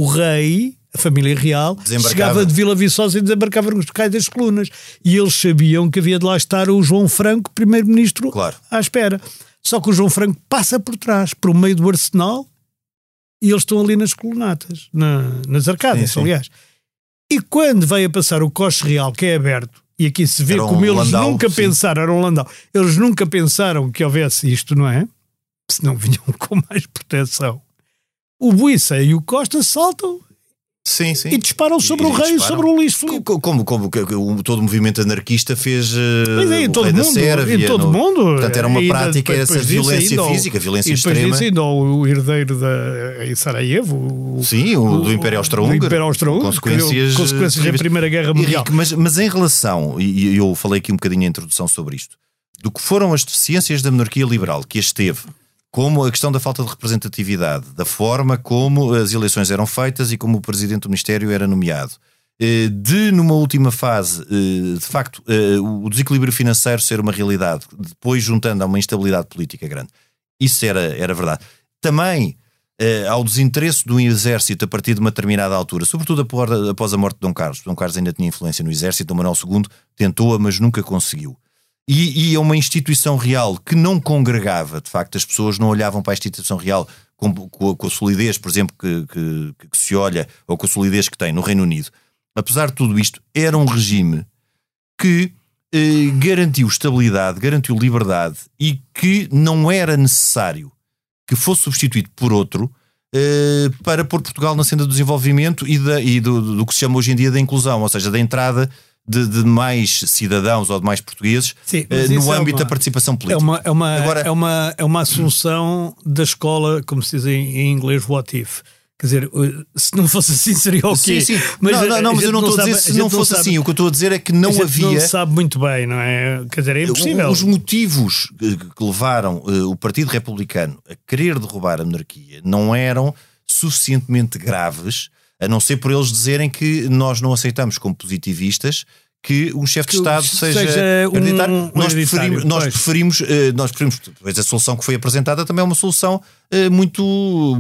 o rei, a família real, chegava de Vila Viçosa e desembarcava nos cais das colunas. E eles sabiam que havia de lá estar o João Franco, primeiro-ministro, Claro. à espera. Só que o João Franco passa por trás, por meio do arsenal, e eles estão ali nas colunatas, na- nas arcadas, Sim, sim. aliás. E quando veio a passar o coche real, que é aberto, e aqui se vê um como eles landau, nunca sim. pensaram, era um landau, eles nunca pensaram que houvesse isto, não é? Senão vinham com mais proteção. O Buissa e o Costa saltam Sim, sim. e disparam sobre E o rei e disparam. sobre o Luís Filipe. Co- Como, como, que- que o- todo o movimento anarquista fez Mas é, em o todo mundo, Sérvia. em todo no- mundo. Portanto, era uma Ainda prática, depois essa disso, violência ainda o- física, violência e depois extrema. disso ainda o herdeiro da, em Sarajevo. o- Sim, o, do Império Austro-Húngaro. do Império Austro-Húngaro, Consequências, que deu consequências da. Primeira Guerra Mundial. Henrique, mas, mas em relação, e e eu falei aqui um bocadinho a introdução sobre isto, do que foram as deficiências da monarquia liberal que as teve, como a questão da falta de representatividade, da forma como as eleições eram feitas e como o presidente do Ministério era nomeado, eh, de numa última fase, eh, de facto, eh, o desequilíbrio financeiro ser uma realidade, depois juntando a uma instabilidade política grande. Isso era, era verdade. Também ao desinteresse do exército a partir de uma determinada altura, sobretudo após a morte de Dom Carlos. Dom Carlos ainda tinha influência no exército, Dom Manuel II tentou-a, mas nunca conseguiu. E, e é uma instituição real que não congregava, de facto, as pessoas não olhavam para a instituição real com, com a, com a solidez, por exemplo, que, que- que se olha, ou com a solidez que tem no Reino Unido. Apesar de tudo isto, era um regime que eh, garantiu estabilidade, garantiu liberdade e que não era necessário que fosse substituído por outro eh, para pôr Portugal na senda do desenvolvimento e, da- e do, do que se chama hoje em dia da inclusão, ou seja, da entrada de, de mais cidadãos ou de mais portugueses Sim, eh, mas no é âmbito uma- da participação É política. uma, é, uma, Agora- é, uma, é uma assunção da escola, como se diz em, em inglês, what if. Quer dizer, uh, se não fosse assim seria o quê? Sim, sim. não, não, não, mas eu não estou a dizer se não fosse assim. O que eu estou a dizer é que não a havia. não sabe muito bem, não é? Quer dizer, é impossível. Os motivos eh, que levaram eh, o Partido Republicano a querer derrubar a monarquia não eram suficientemente graves, a não ser por eles dizerem que nós não aceitamos como positivistas que um chefe de Estado seja seja, um- hereditário. um nós, preferimos, nós preferimos, eh, nós preferimos, pois a solução que foi apresentada também é uma solução eh, muito,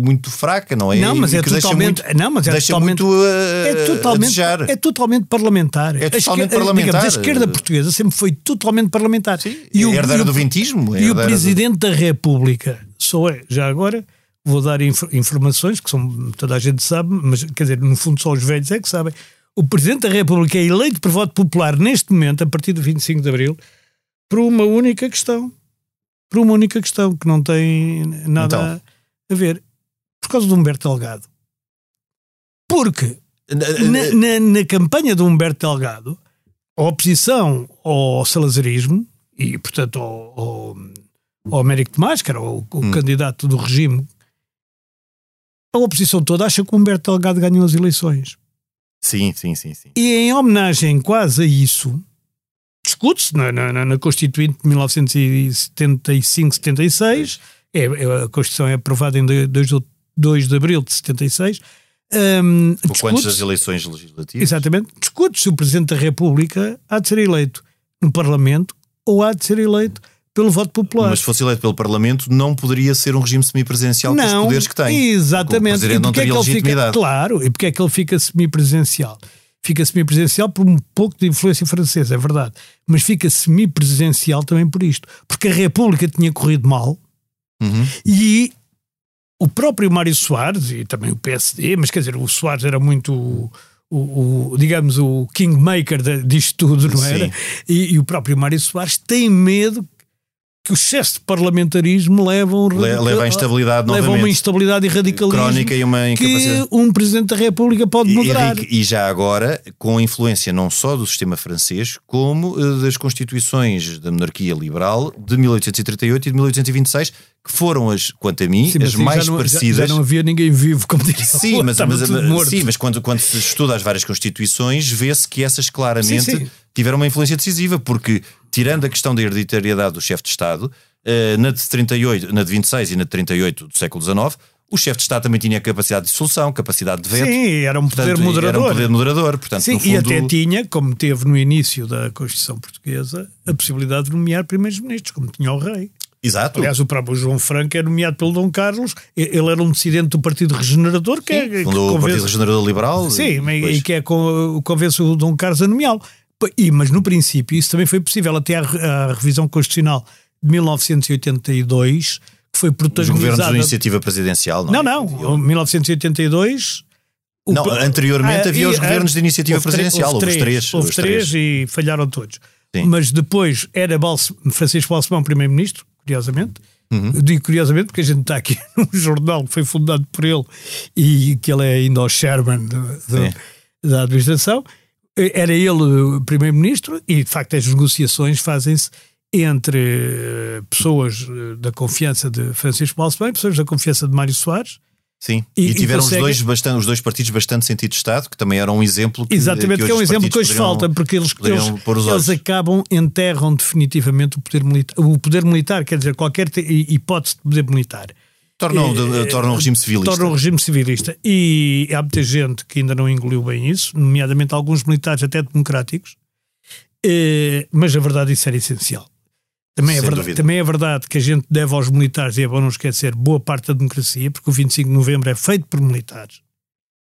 muito fraca, não é? Não, mas é totalmente. muito- não, mas é deixa totalmente. muito eh, é a totalmente, desejar. é totalmente parlamentar. É A totalmente esquerda- parlamentar. digamos, a esquerda portuguesa sempre foi totalmente parlamentar. Sim, e o, é herdeira o- do ventismo. é E o herdeira do- Presidente da República só é, já agora, vou dar inf- informações que são, toda a gente sabe, mas quer dizer, no fundo só os velhos é que sabem. O Presidente da República é eleito por voto popular neste momento, a partir do 25 de Abril, por uma única questão. Por uma única questão que não tem nada Então. a ver. Por causa de Humberto Delgado. Porque na, na- na campanha de Humberto Delgado, a oposição ao salazarismo e, portanto, ao, ao, ao Américo que era o, o Hum. candidato do regime, a oposição toda acha que o Humberto Delgado ganhou as eleições. Sim, sim, sim, sim. E em homenagem quase a isso, discute-se na, na, na- Constituinte de 1975-76, é, é- a Constituição é aprovada em 2 de, 2 de abril de 76. hum, Pouco antes das eleições legislativas. Exatamente. Discute se o Presidente da República há de ser eleito no Parlamento ou há de ser eleito pelo voto popular. Mas se fosse eleito pelo Parlamento, não poderia ser um regime semipresidencial com os poderes que tem. Exatamente. O Presidente E não porque é teria que ele fica- legitimidade. claro, e porque é que ele fica semipresidencial? Fica semipresidencial por um pouco de influência francesa, é verdade. Mas fica semipresidencial também por isto. Porque a República tinha corrido mal Uhum. e o próprio Mário Soares e também o PSD, mas quer dizer, o Soares era muito o, o- digamos, o kingmaker de- disto tudo, não era? E, e o próprio Mário Soares tem medo que o excesso de parlamentarismo leva, um Le- leva à instabilidade leva a uma novamente. instabilidade e radicalismo Crónica e uma que um Presidente da República pode E- moderar. Henrique, e já agora, com a influência não só do sistema francês, como eh, das constituições da monarquia liberal de 1838 e de 1826, que foram as, quanto a mim, Sim, mas as aí mais já não, já- parecidas. Já, não havia ninguém vivo, como diria Sim, mas, mas, morto. sim, mas quando, quando se estuda as várias constituições, vê-se que essas claramente Sim, sim. Tiveram uma influência decisiva, porque, tirando a questão da hereditariedade do chefe de Estado, eh, na de 38, na de 26 e na de 38 do século XIX, o chefe de Estado também tinha capacidade de dissolução, capacidade de veto. Sim, era um poder Portanto, moderador. Era um poder moderador. Portanto, Sim, no e fundo, até tinha, como teve no início da Constituição Portuguesa, a possibilidade de nomear primeiros ministros, como tinha o rei. Exato. Aliás, o próprio João Franco é nomeado pelo Dom Carlos. Ele era um dissidente do Partido Regenerador, que é que Fundou o convence- Partido Regenerador Liberal. Sim, e e que é convence o Dom Carlos a nomeá-lo. E, mas no princípio isso também foi possível, até à revisão constitucional de 1982, que foi Os governos protagonizada... de iniciativa presidencial, não Não, é? não, 1982... o Não, pr- anteriormente Ah, havia e- os governos de iniciativa houve presidencial, houve os três, Houve os três, três. e falharam todos. Sim. Mas depois era Balse- Francisco Balsemão primeiro-ministro, curiosamente. Uhum. Digo curiosamente porque a gente está aqui num jornal que foi fundado por ele e que ele é ainda o chairman do- do- Sim. da administração. Era ele o primeiro-ministro e, de facto, as negociações fazem-se entre eh, pessoas eh, da confiança de Francisco Balsemão e pessoas da confiança de Mário Soares. Sim. E- E, e tiveram consegue- os, dois bastante, os dois partidos bastante sentido de Estado, que também eram um exemplo. Que, Exatamente, que, hoje é um exemplo que hoje poderiam- falta, porque eles, eles, eles acabam, enterram definitivamente o poder militar. O poder militar, quer dizer, qualquer te- hipótese de poder militar. Tornam, Eh, de- tornam o regime civilista. Torna um regime civilista. E há muita gente que ainda não engoliu bem isso, nomeadamente alguns militares até democráticos, Eh, mas a verdade isso era essencial. Também é, Sem verdade, dúvida. também é verdade que a gente deve aos militares, e é bom não esquecer, boa parte da democracia, porque o 25 de novembro é feito por militares.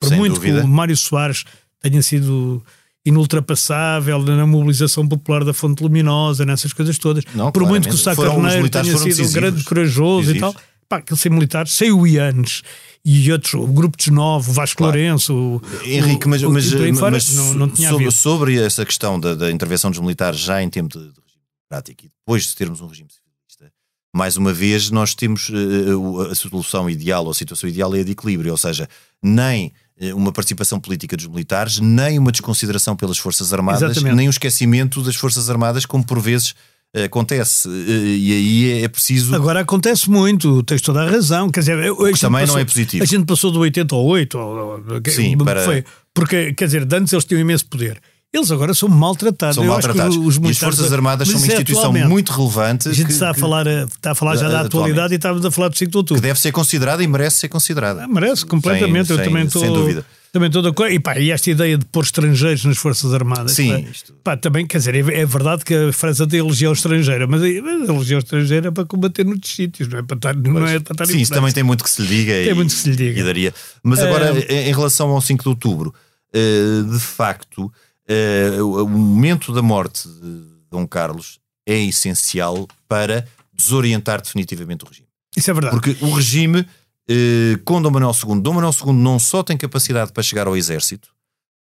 Por Sem muito dúvida. que o Mário Soares tenha sido inultrapassável na mobilização popular da Fonte Luminosa, nessas coisas todas. Não, por muito que o claramente. Sá Carneiro tenha sido um decisivos. grande corajoso e tal. Pá, aquele ser militar, sem o Ianes e outros, o grupo de Novo, o Vasco Claro. Lourenço, o, Henrique, mas, o- mas, por aí fora, mas não, não sobre, sobre essa questão da, da intervenção dos militares já em tempo de, de regime democrático e depois de termos um regime civilista, mais uma vez nós temos o- a solução ideal ou a situação ideal é a de equilíbrio, ou seja, nem eh, uma participação política dos militares, nem uma desconsideração pelas Forças Armadas, Exatamente. nem um esquecimento das Forças Armadas, como por vezes acontece. Eh, E aí é, é preciso. Agora acontece muito, tens toda a razão. Quer dizer, eu- a gente também não passou- é positivo. A gente passou do 80 ao 8, ou- ou- que- Sim, para- foi, porque, quer dizer, antes eles tinham imenso poder. Eles agora são maltratados. São maltratados. os e as Forças Armadas são uma é instituição muito relevante. A gente que- está, a falar, está a falar já da atualidade e estamos a falar do 5 de outubro. que deve ser considerada e merece ser considerada. Ah, merece completamente. Sem- eu sem- também estou. sem dúvida. Também de acordo. E, pá, e esta ideia de pôr estrangeiros nas Forças Armadas. Sim, pá, também, quer dizer, é, é verdade que a França tem a legião estrangeira, mas a, legião estrangeira é para combater noutros sítios, não é para estar, não é para estar Sim, isso também tem muito que se lhe diga. Tem e, muito que se lhe diga. E daria. Mas agora, Eh, em relação ao 5 de outubro, eh, de facto, eh, o momento da morte de Dom Carlos é essencial para desorientar definitivamente o regime. Isso é verdade. Porque o regime, eh, com Dom Manuel II, Dom Manuel II não só tem capacidade para chegar ao exército,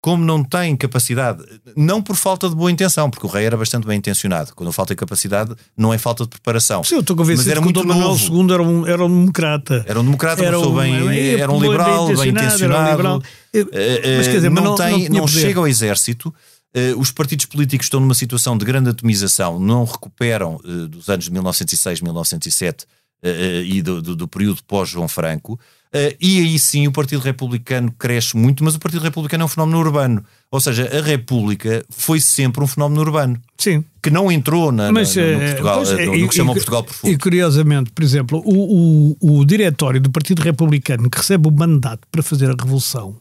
como não tem capacidade, não por falta de boa intenção, porque o rei era bastante bem intencionado. Quando falta capacidade, não é falta de preparação. Sim, eu estou Mas convencido era que o muito Dom Manuel. II era um, era um democrata. Era um democrata, Era um- bem, era era um bem liberal, bem intencionado, um. Eh, Eh, mas, quer dizer, não, mas não- tem, não não, tinha poder. chega ao exército. Eh, os partidos políticos estão numa situação de grande atomização, não recuperam eh, dos anos de 1906, 1907 eh, eh, e do, do- do período pós-João Franco. Eh, e aí sim o Partido Republicano cresce muito, mas o Partido Republicano é um fenómeno urbano. Ou seja, a República foi sempre um fenómeno urbano, Sim. que não entrou na, na- Mas, no, eh, Portugal, pois, eh, no, e- no que chamam e- Portugal E profundo. curiosamente, por exemplo, o, o, o diretório do Partido Republicano que recebe o mandato para fazer a revolução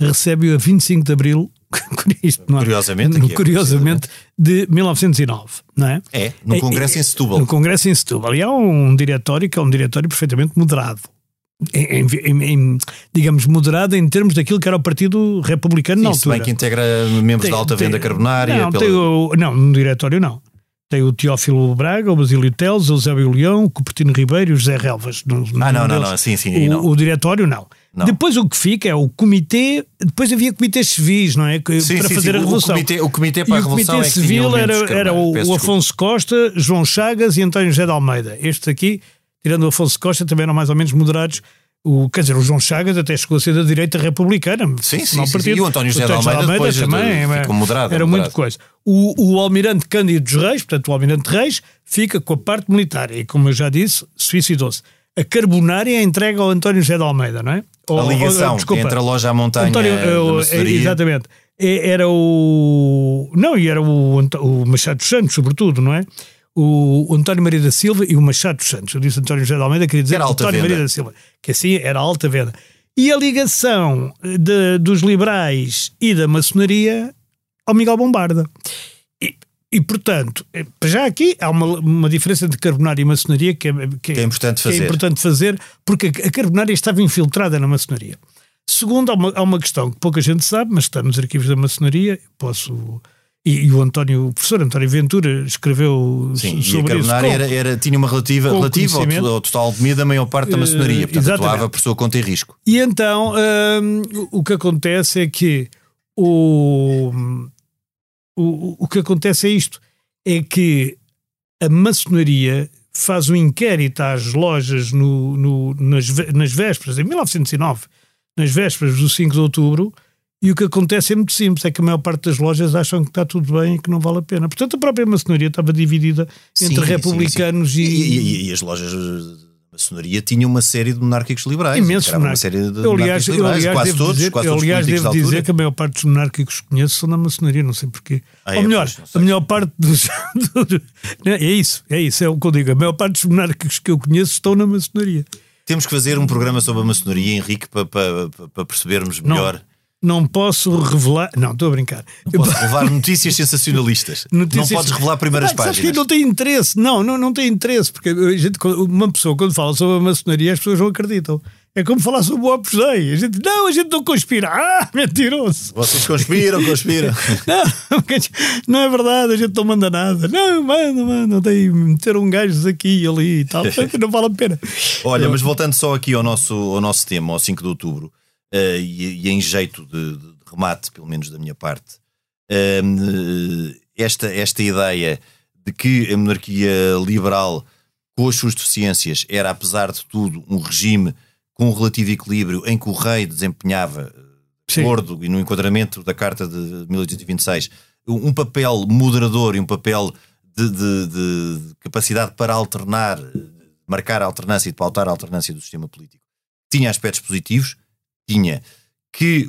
recebe-o a 25 de abril? Curiosamente, é curiosamente, de 1909, não é? É, no É, Congresso é, em Setúbal. No Congresso em Setúbal. E há um diretório que é um diretório perfeitamente moderado. Em, em- em- digamos, moderado em termos daquilo que era o Partido Republicano na Sim, se altura. bem que integra membros da alta Tem- venda tem- carbonária. Não, pela- tem não, no diretório não. Tem o Teófilo Braga, o Basílio Teles, o Eusébio Leão, o Cupertino Ribeiro e o José Relvas. Não, Ah, não, não, deles. não, sim, sim, O, não. o diretório, não. Não. Depois o que fica é o comitê. Depois havia comitês civis, não é? Que- Sim, para sim, fazer sim. a O revolução. comitê- o comitê para e a revolução o é comitê tinha civil era, era o, o. Afonso Costa, João Chagas e António José de Almeida. Estes aqui, tirando o Afonso Costa, também eram mais ou menos moderados. O, quer dizer, o João Chagas até chegou a ser da direita republicana. Sim, sim, sim, sim. E o António José de Almeida também ficou era- moderado, Era moderado. muito coisa. O, o almirante Cândido dos Reis, portanto, o almirante Reis, fica com a parte militar e, como eu já disse, suicidou-se. A carbonária é entregue ao António José de Almeida, não é? A Ou- ou- ligação desculpa. entre a loja à montanha António, o- maçonaria. Exatamente. É- Era o. Não, e era o, o Machado dos Santos, sobretudo, não é? O, António Maria da Silva e o Machado Santos. Eu disse António José de Almeida, queria dizer alta António venda. Maria da Silva, que assim era alta venda. E a ligação de- dos liberais e da maçonaria ao Miguel Bombarda. E, e, portanto, eh, já aqui há uma, uma diferença entre carbonária e maçonaria que é, Que é importante que é fazer. importante fazer, porque a a carbonária estava infiltrada na maçonaria. Segundo, há uma, há uma questão que pouca gente sabe, mas está nos arquivos da maçonaria, posso. E, e o António, o professor António Ventura escreveu Sim, so- e a sobre com- era, era- tinha uma relativa, relativa ao, ao total de da maior parte da Eh, maçonaria. Portanto, exatamente. atuava por sua conta e risco. E então hum, o- que acontece é que o, o, o que acontece é isto: é que a maçonaria faz um inquérito às lojas no, no- nas, nas vésperas, em 1909, nas vésperas do 5 de outubro, e o que acontece é muito simples: é que a maior parte das lojas acham que está tudo bem e que não vale a pena. Portanto, a própria maçonaria estava dividida entre Sim, sim, republicanos sim. e. E, e- e as lojas de maçonaria tinham uma série de monárquicos liberais. Imensos Era uma monárquicos. série de Eu, aliás, monárquicos liberais. aliás, quase todos, dizer, quase todos os aliás, devo dizer que a maior parte dos monárquicos que conheço são da maçonaria, não sei porquê. Ah, Ou é? melhor, a maior parte dos. do- é isso, é isso, é o que eu digo. A maior parte dos monárquicos que eu conheço estão na maçonaria. Temos que fazer um programa sobre a maçonaria, Henrique, para, para, para percebermos melhor. Não posso revelar. Não, estou a brincar. Eu- Posso revelar notícias sensacionalistas. Notícias- Não podes revelar primeiras sabes páginas. que não tem interesse. Não, não, não tem interesse. Porque a gente, uma pessoa, quando fala sobre a maçonaria, as pessoas não acreditam. É como falar sobre o Opus Dei. A gente, não, a gente não conspira. Ah, mentiroso. Vocês conspiram, conspiram. Não, não é verdade, a gente não manda nada. Não, manda, manda, tem meteram gajos aqui e ali e tal. Não vale a pena. Olha, mas voltando só aqui ao nosso, ao nosso tema, ao 5 de outubro, eh, e, e em jeito de, de remate, pelo menos da minha parte, eh, esta, esta ideia de que a monarquia liberal, com as suas deficiências, era, apesar de tudo, um regime com um relativo equilíbrio em que o rei desempenhava, de Sim. acordo e no enquadramento da Carta de 1826, um papel moderador e um papel de, de- de capacidade para alternar, marcar a alternância e de pautar a alternância do sistema político. Tinha aspectos positivos, tinha que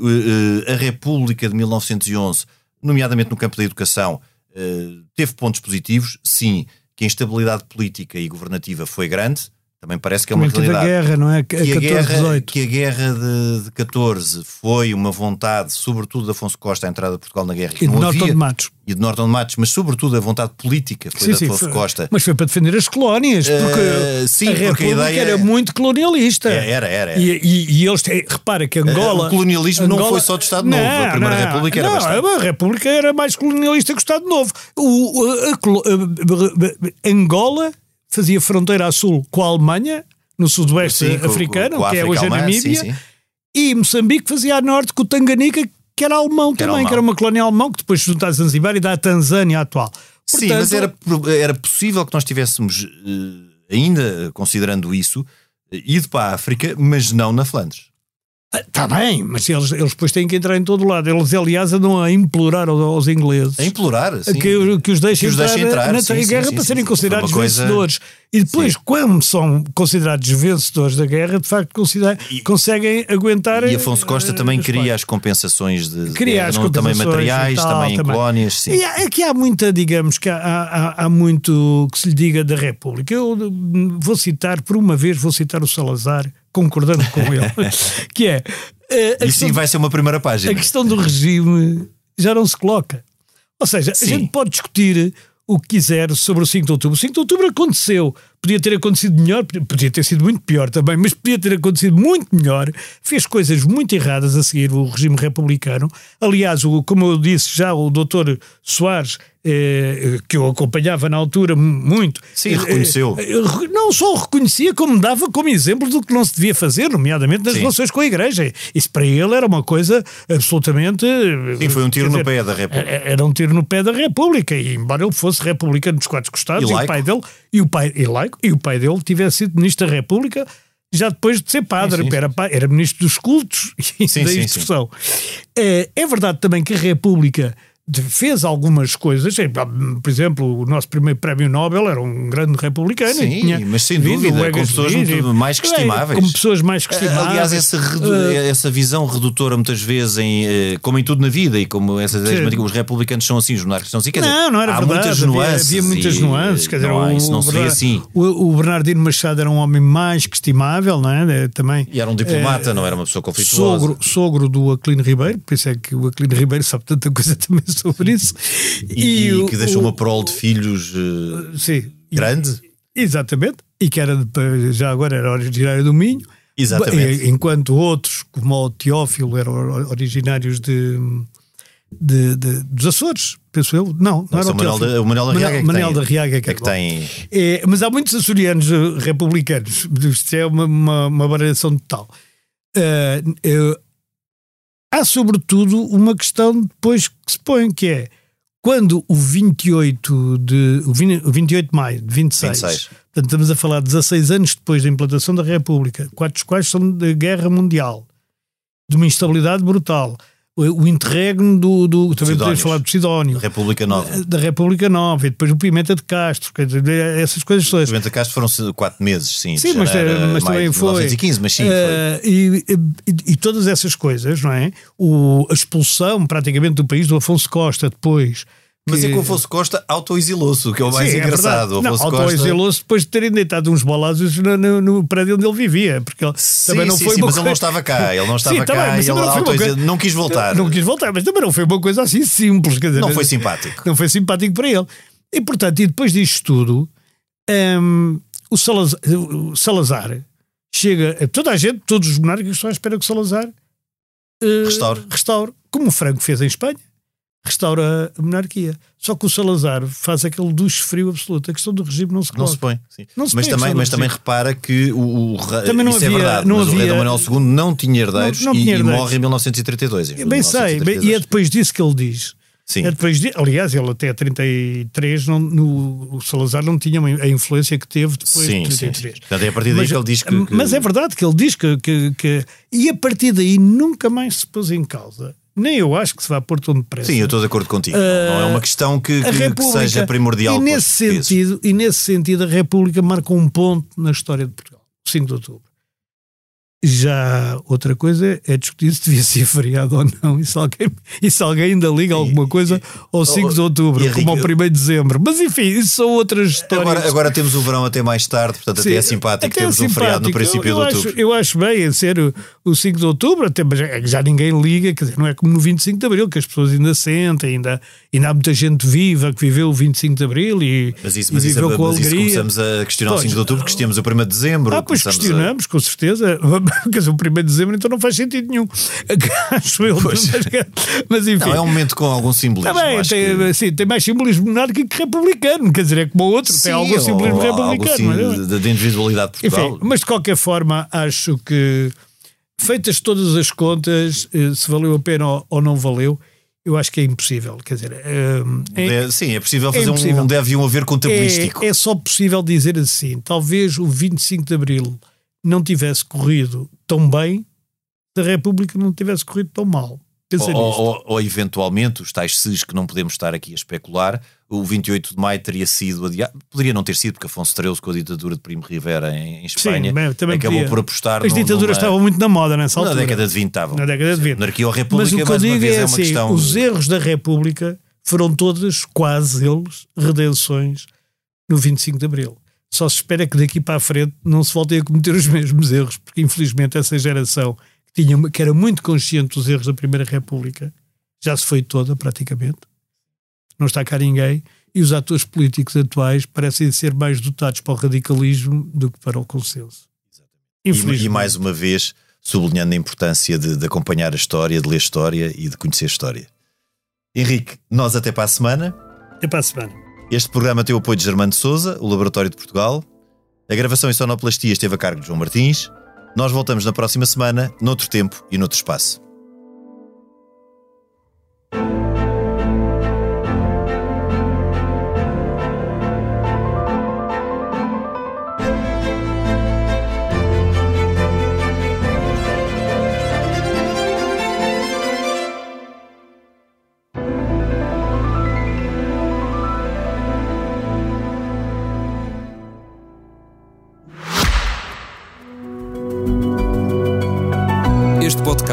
eh, a República de 1911, nomeadamente no campo da educação, eh, teve pontos positivos, sim, que a instabilidade política e governativa foi grande, também parece que é uma a realidade guerra, não é? Que a 14, guerra, 18. que a guerra de, de 14 foi uma vontade, sobretudo de Afonso Costa, a entrada de Portugal na guerra, E de não Norton havia, de Matos. e de Norton de Matos, mas sobretudo a vontade política foi Sim, de sim, Afonso foi- Costa. Mas foi para defender as colónias, porque Eh, sim, a porque a República ideia- era muito colonialista. É, era, era, era. E, e- e eles, repara que Angola. o colonialismo não foi só do Estado Novo, a Primeira República era não, bastante. A República era mais colonialista que o Estado Novo. O, a- a- a- Angola fazia fronteira a sul com a Alemanha, no sudoeste Sim, com- africano, com a que é hoje a Namíbia, sim, sim. e Moçambique fazia a norte com o Tanganica, que era alemão Que era também, alemão. que era uma colónia alemã, que depois se junta a Zanzibar e dá a Tanzânia atual. Sim, Portanto, mas era, era possível que nós tivéssemos, eh, ainda considerando isso, eh, ido para a África, mas não na Flandres. Está bem, mas eles, eles depois têm que entrar em todo lado. Eles, aliás, andam a implorar aos, aos ingleses A implorar, sim. que, que os deixem Que os entrar, na sim, guerra sim, para sim, serem considerados coisa- vencedores. E depois, quando são considerados vencedores da guerra, de facto considera- conseguem aguentar. E Afonso Costa eh, também queria coisas. as compensações de, Queria as não, também compensações materiais, e tal, também, também. colónias, sim. E há- aqui há muita, digamos, que há, há- há muito que se lhe diga da República. Eu hum, vou citar, por uma vez, vou citar o Salazar, concordando com ele, que é. eh, a E questão sim, vai ser uma primeira a página. questão do regime já não se coloca. Ou seja, Sim. a gente pode discutir o que quiser sobre o 5 de outubro. O 5 de outubro aconteceu podia ter acontecido melhor, podia ter sido muito pior também, mas podia ter acontecido muito melhor. Fez coisas muito erradas a seguir o regime republicano. Aliás, o, como eu disse já, o doutor Soares eh, que eu acompanhava na altura muito. Sim, reconheceu. Eh, não só reconhecia, como dava como exemplo do que não se devia fazer, nomeadamente nas Sim. relações com a Igreja. Isso para ele era uma coisa absolutamente. Sim, foi um tiro no pé da República. Era um tiro no pé da República, e embora ele fosse republicano dos quatro costados, e, e o pai dele, e o pai, e laico, e o pai dele tivesse sido ministro da República já depois de ser padre, sim, sim. Era, era ministro dos cultos e da instrução. É, é verdade também que a República fez algumas coisas, por exemplo, o nosso primeiro prémio Nobel era um grande republicano. Sim, tinha mas sem dúvida, com pessoas mais que estimáveis. Com pessoas mais que estimáveis. Aliás, essa, uh, essa visão redutora muitas vezes, em, eh, como em tudo na vida, e como essas os republicanos são assim, os monarcas são assim, quer dizer, não, não era há verdade, muitas nuances. Havia, havia muitas e, nuances, quer dizer, não, isso não seria assim. O, o, Bernardino Machado era um homem mais que estimável, não é? Também. E era um diplomata, é, não era uma pessoa conflituosa. Sogro, sogro do Aquilino Ribeiro, por isso é que o Aquilino Ribeiro sabe tanta coisa também sobre isso. E, e que deixou o, uma prole de filhos uh, sim, grande. E, exatamente. E que era já agora era originário do Minho. Exatamente. Enquanto outros, como o Teófilo, eram originários de, de, de, dos Açores, penso eu. Não, não, era o, Manuel da, o Manuel da Riaga. Manuel da Riaga que, é que tem. É, mas há muitos açorianos eh, republicanos. Isto é uma, uma, uma variação total. Uh, uh, há, sobretudo, uma questão depois que se põe, que é quando o 28 de, o 28 de maio de 26, 26. Portanto, estamos a falar 16 anos depois da implantação da República, quatro dos quais são da Guerra Mundial, de uma instabilidade brutal, o interregno do, do também podemos falar do Sidónio. Da República Nova. Da República Nova e depois o Pimenta de Castro quer dizer, essas coisas todas. O Pimenta de Castro foram quatro meses sim, sim mas, mas também foi. 1915, mas sim, uh, e, e, e, todas essas coisas não é? O, a expulsão praticamente do país do Afonso Costa depois mas é que o Afonso Costa autoexilou-se, o que é o mais Sim, é engraçado. É autoexilou-se depois de terem deitado uns balados no, no, no, prédio onde ele vivia. Porque ele sim, também não sim, foi sim, mas ele não estava cá. Ele não estava sim, cá também, e ele não, coisa... não quis voltar. Não, não quis voltar, mas também não foi uma coisa assim simples. Quer dizer, não foi simpático. Não foi simpático para ele. E portanto, e depois disto tudo, um, o, Salazar, o Salazar chega. Toda a gente, todos os monarcas estão à espera que o Salazar uh, restaure. restaure, como o Franco fez em Espanha restaura a monarquia. Só que o Salazar faz aquele duche frio absoluto. A questão do regime não se coloca. Não se põe. Sim. Se mas põe também, mas também repara que o, o também não isso é havia, é verdade, não mas havia, o rei Dom Manuel II não tinha herdeiros, não, não tinha herdeiros. e, morre em 1932. Em bem 1932. sei, e é depois disso que ele diz. Sim. É depois de, aliás, ele até 33, não, no, o Salazar não tinha a influência que teve depois sim, de 33. Sim, sim. Portanto, é a partir daí mas, que ele diz que, que, Mas é verdade que ele diz que, que, que, E a partir daí nunca mais se pôs em causa nem eu acho que se vá pôr tão depressa. Sim, eu estou de acordo contigo. Uh, não é uma questão que, que, que seja primordial. E nesse, sentido, e nesse sentido, a República marca um ponto na história de Portugal, 5 de outubro. Já outra coisa é discutir se devia ser feriado ou não, e se alguém, e se alguém ainda liga alguma coisa ao 5 de outubro, e, como ao 1 de dezembro. Mas enfim, isso são outras histórias. Agora, agora temos o verão até mais tarde, portanto Sim, até é simpático até termos é simpático. um feriado no princípio eu, eu de outubro. Acho, eu acho bem ser o, o 5 de outubro, até, mas é já ninguém liga, quer dizer, não é como no 25 de abril, que as pessoas ainda sentem, ainda, ainda há muita gente viva que viveu o 25 de abril e, mas isso, mas e viveu isso, com mas alegria. Isso começamos a questionar pois, o 5 de outubro, questionamos o 1 de dezembro. Ah, pois questionamos, a... com certeza. Quer dizer, o 1 de dezembro então não faz sentido nenhum. Acho eu. Mas, mas, enfim. Não, é um momento com algum simbolismo. Também, tem, que... sim, tem mais simbolismo monárquico que republicano. Quer dizer, é como o outro, sim, tem algum simbolismo republicano. Algo, sim, de, individualidade de Portugal. Enfim, mas de qualquer forma, acho que feitas todas as contas, eh, se valeu a pena ou não valeu, eu acho que é impossível. Quer dizer, é, é, sim, é possível fazer é um deve um haver contabilístico. É, é só possível dizer assim: talvez o 25 de Abril não tivesse corrido tão bem se a República não tivesse corrido tão mal. Ou, ou, ou, eventualmente, os tais SES que não podemos estar aqui a especular, o 28 de maio teria sido adiado. Poderia não ter sido, porque Afonso XIII, com a ditadura de Primo Rivera em, em Espanha, Sim, acabou podia. por apostar. As ditaduras numa... estavam muito na moda nessa altura. Na década de 20 estavam. Na década de 20. Monarquia ou República, Mas o que eu digo é, é assim, questão... os erros da República foram todos, quase eles, redenções no 25 de Abril. Só se espera que daqui para a frente não se voltem a cometer os mesmos erros, porque infelizmente essa geração que, tinha, que era muito consciente dos erros da Primeira República já se foi toda praticamente. Não está cá ninguém e os atores políticos atuais parecem ser mais dotados para o radicalismo do que para o consenso. E, e mais uma vez sublinhando a importância de, de, acompanhar a história, de ler história e de conhecer a história. Henrique, nós até para a semana. Até para a semana. Este programa tem o apoio de Germano de Souza, o Laboratório de Portugal. A gravação em sonoplastia esteve a cargo de João Martins. Nós voltamos na próxima semana, noutro tempo e noutro espaço.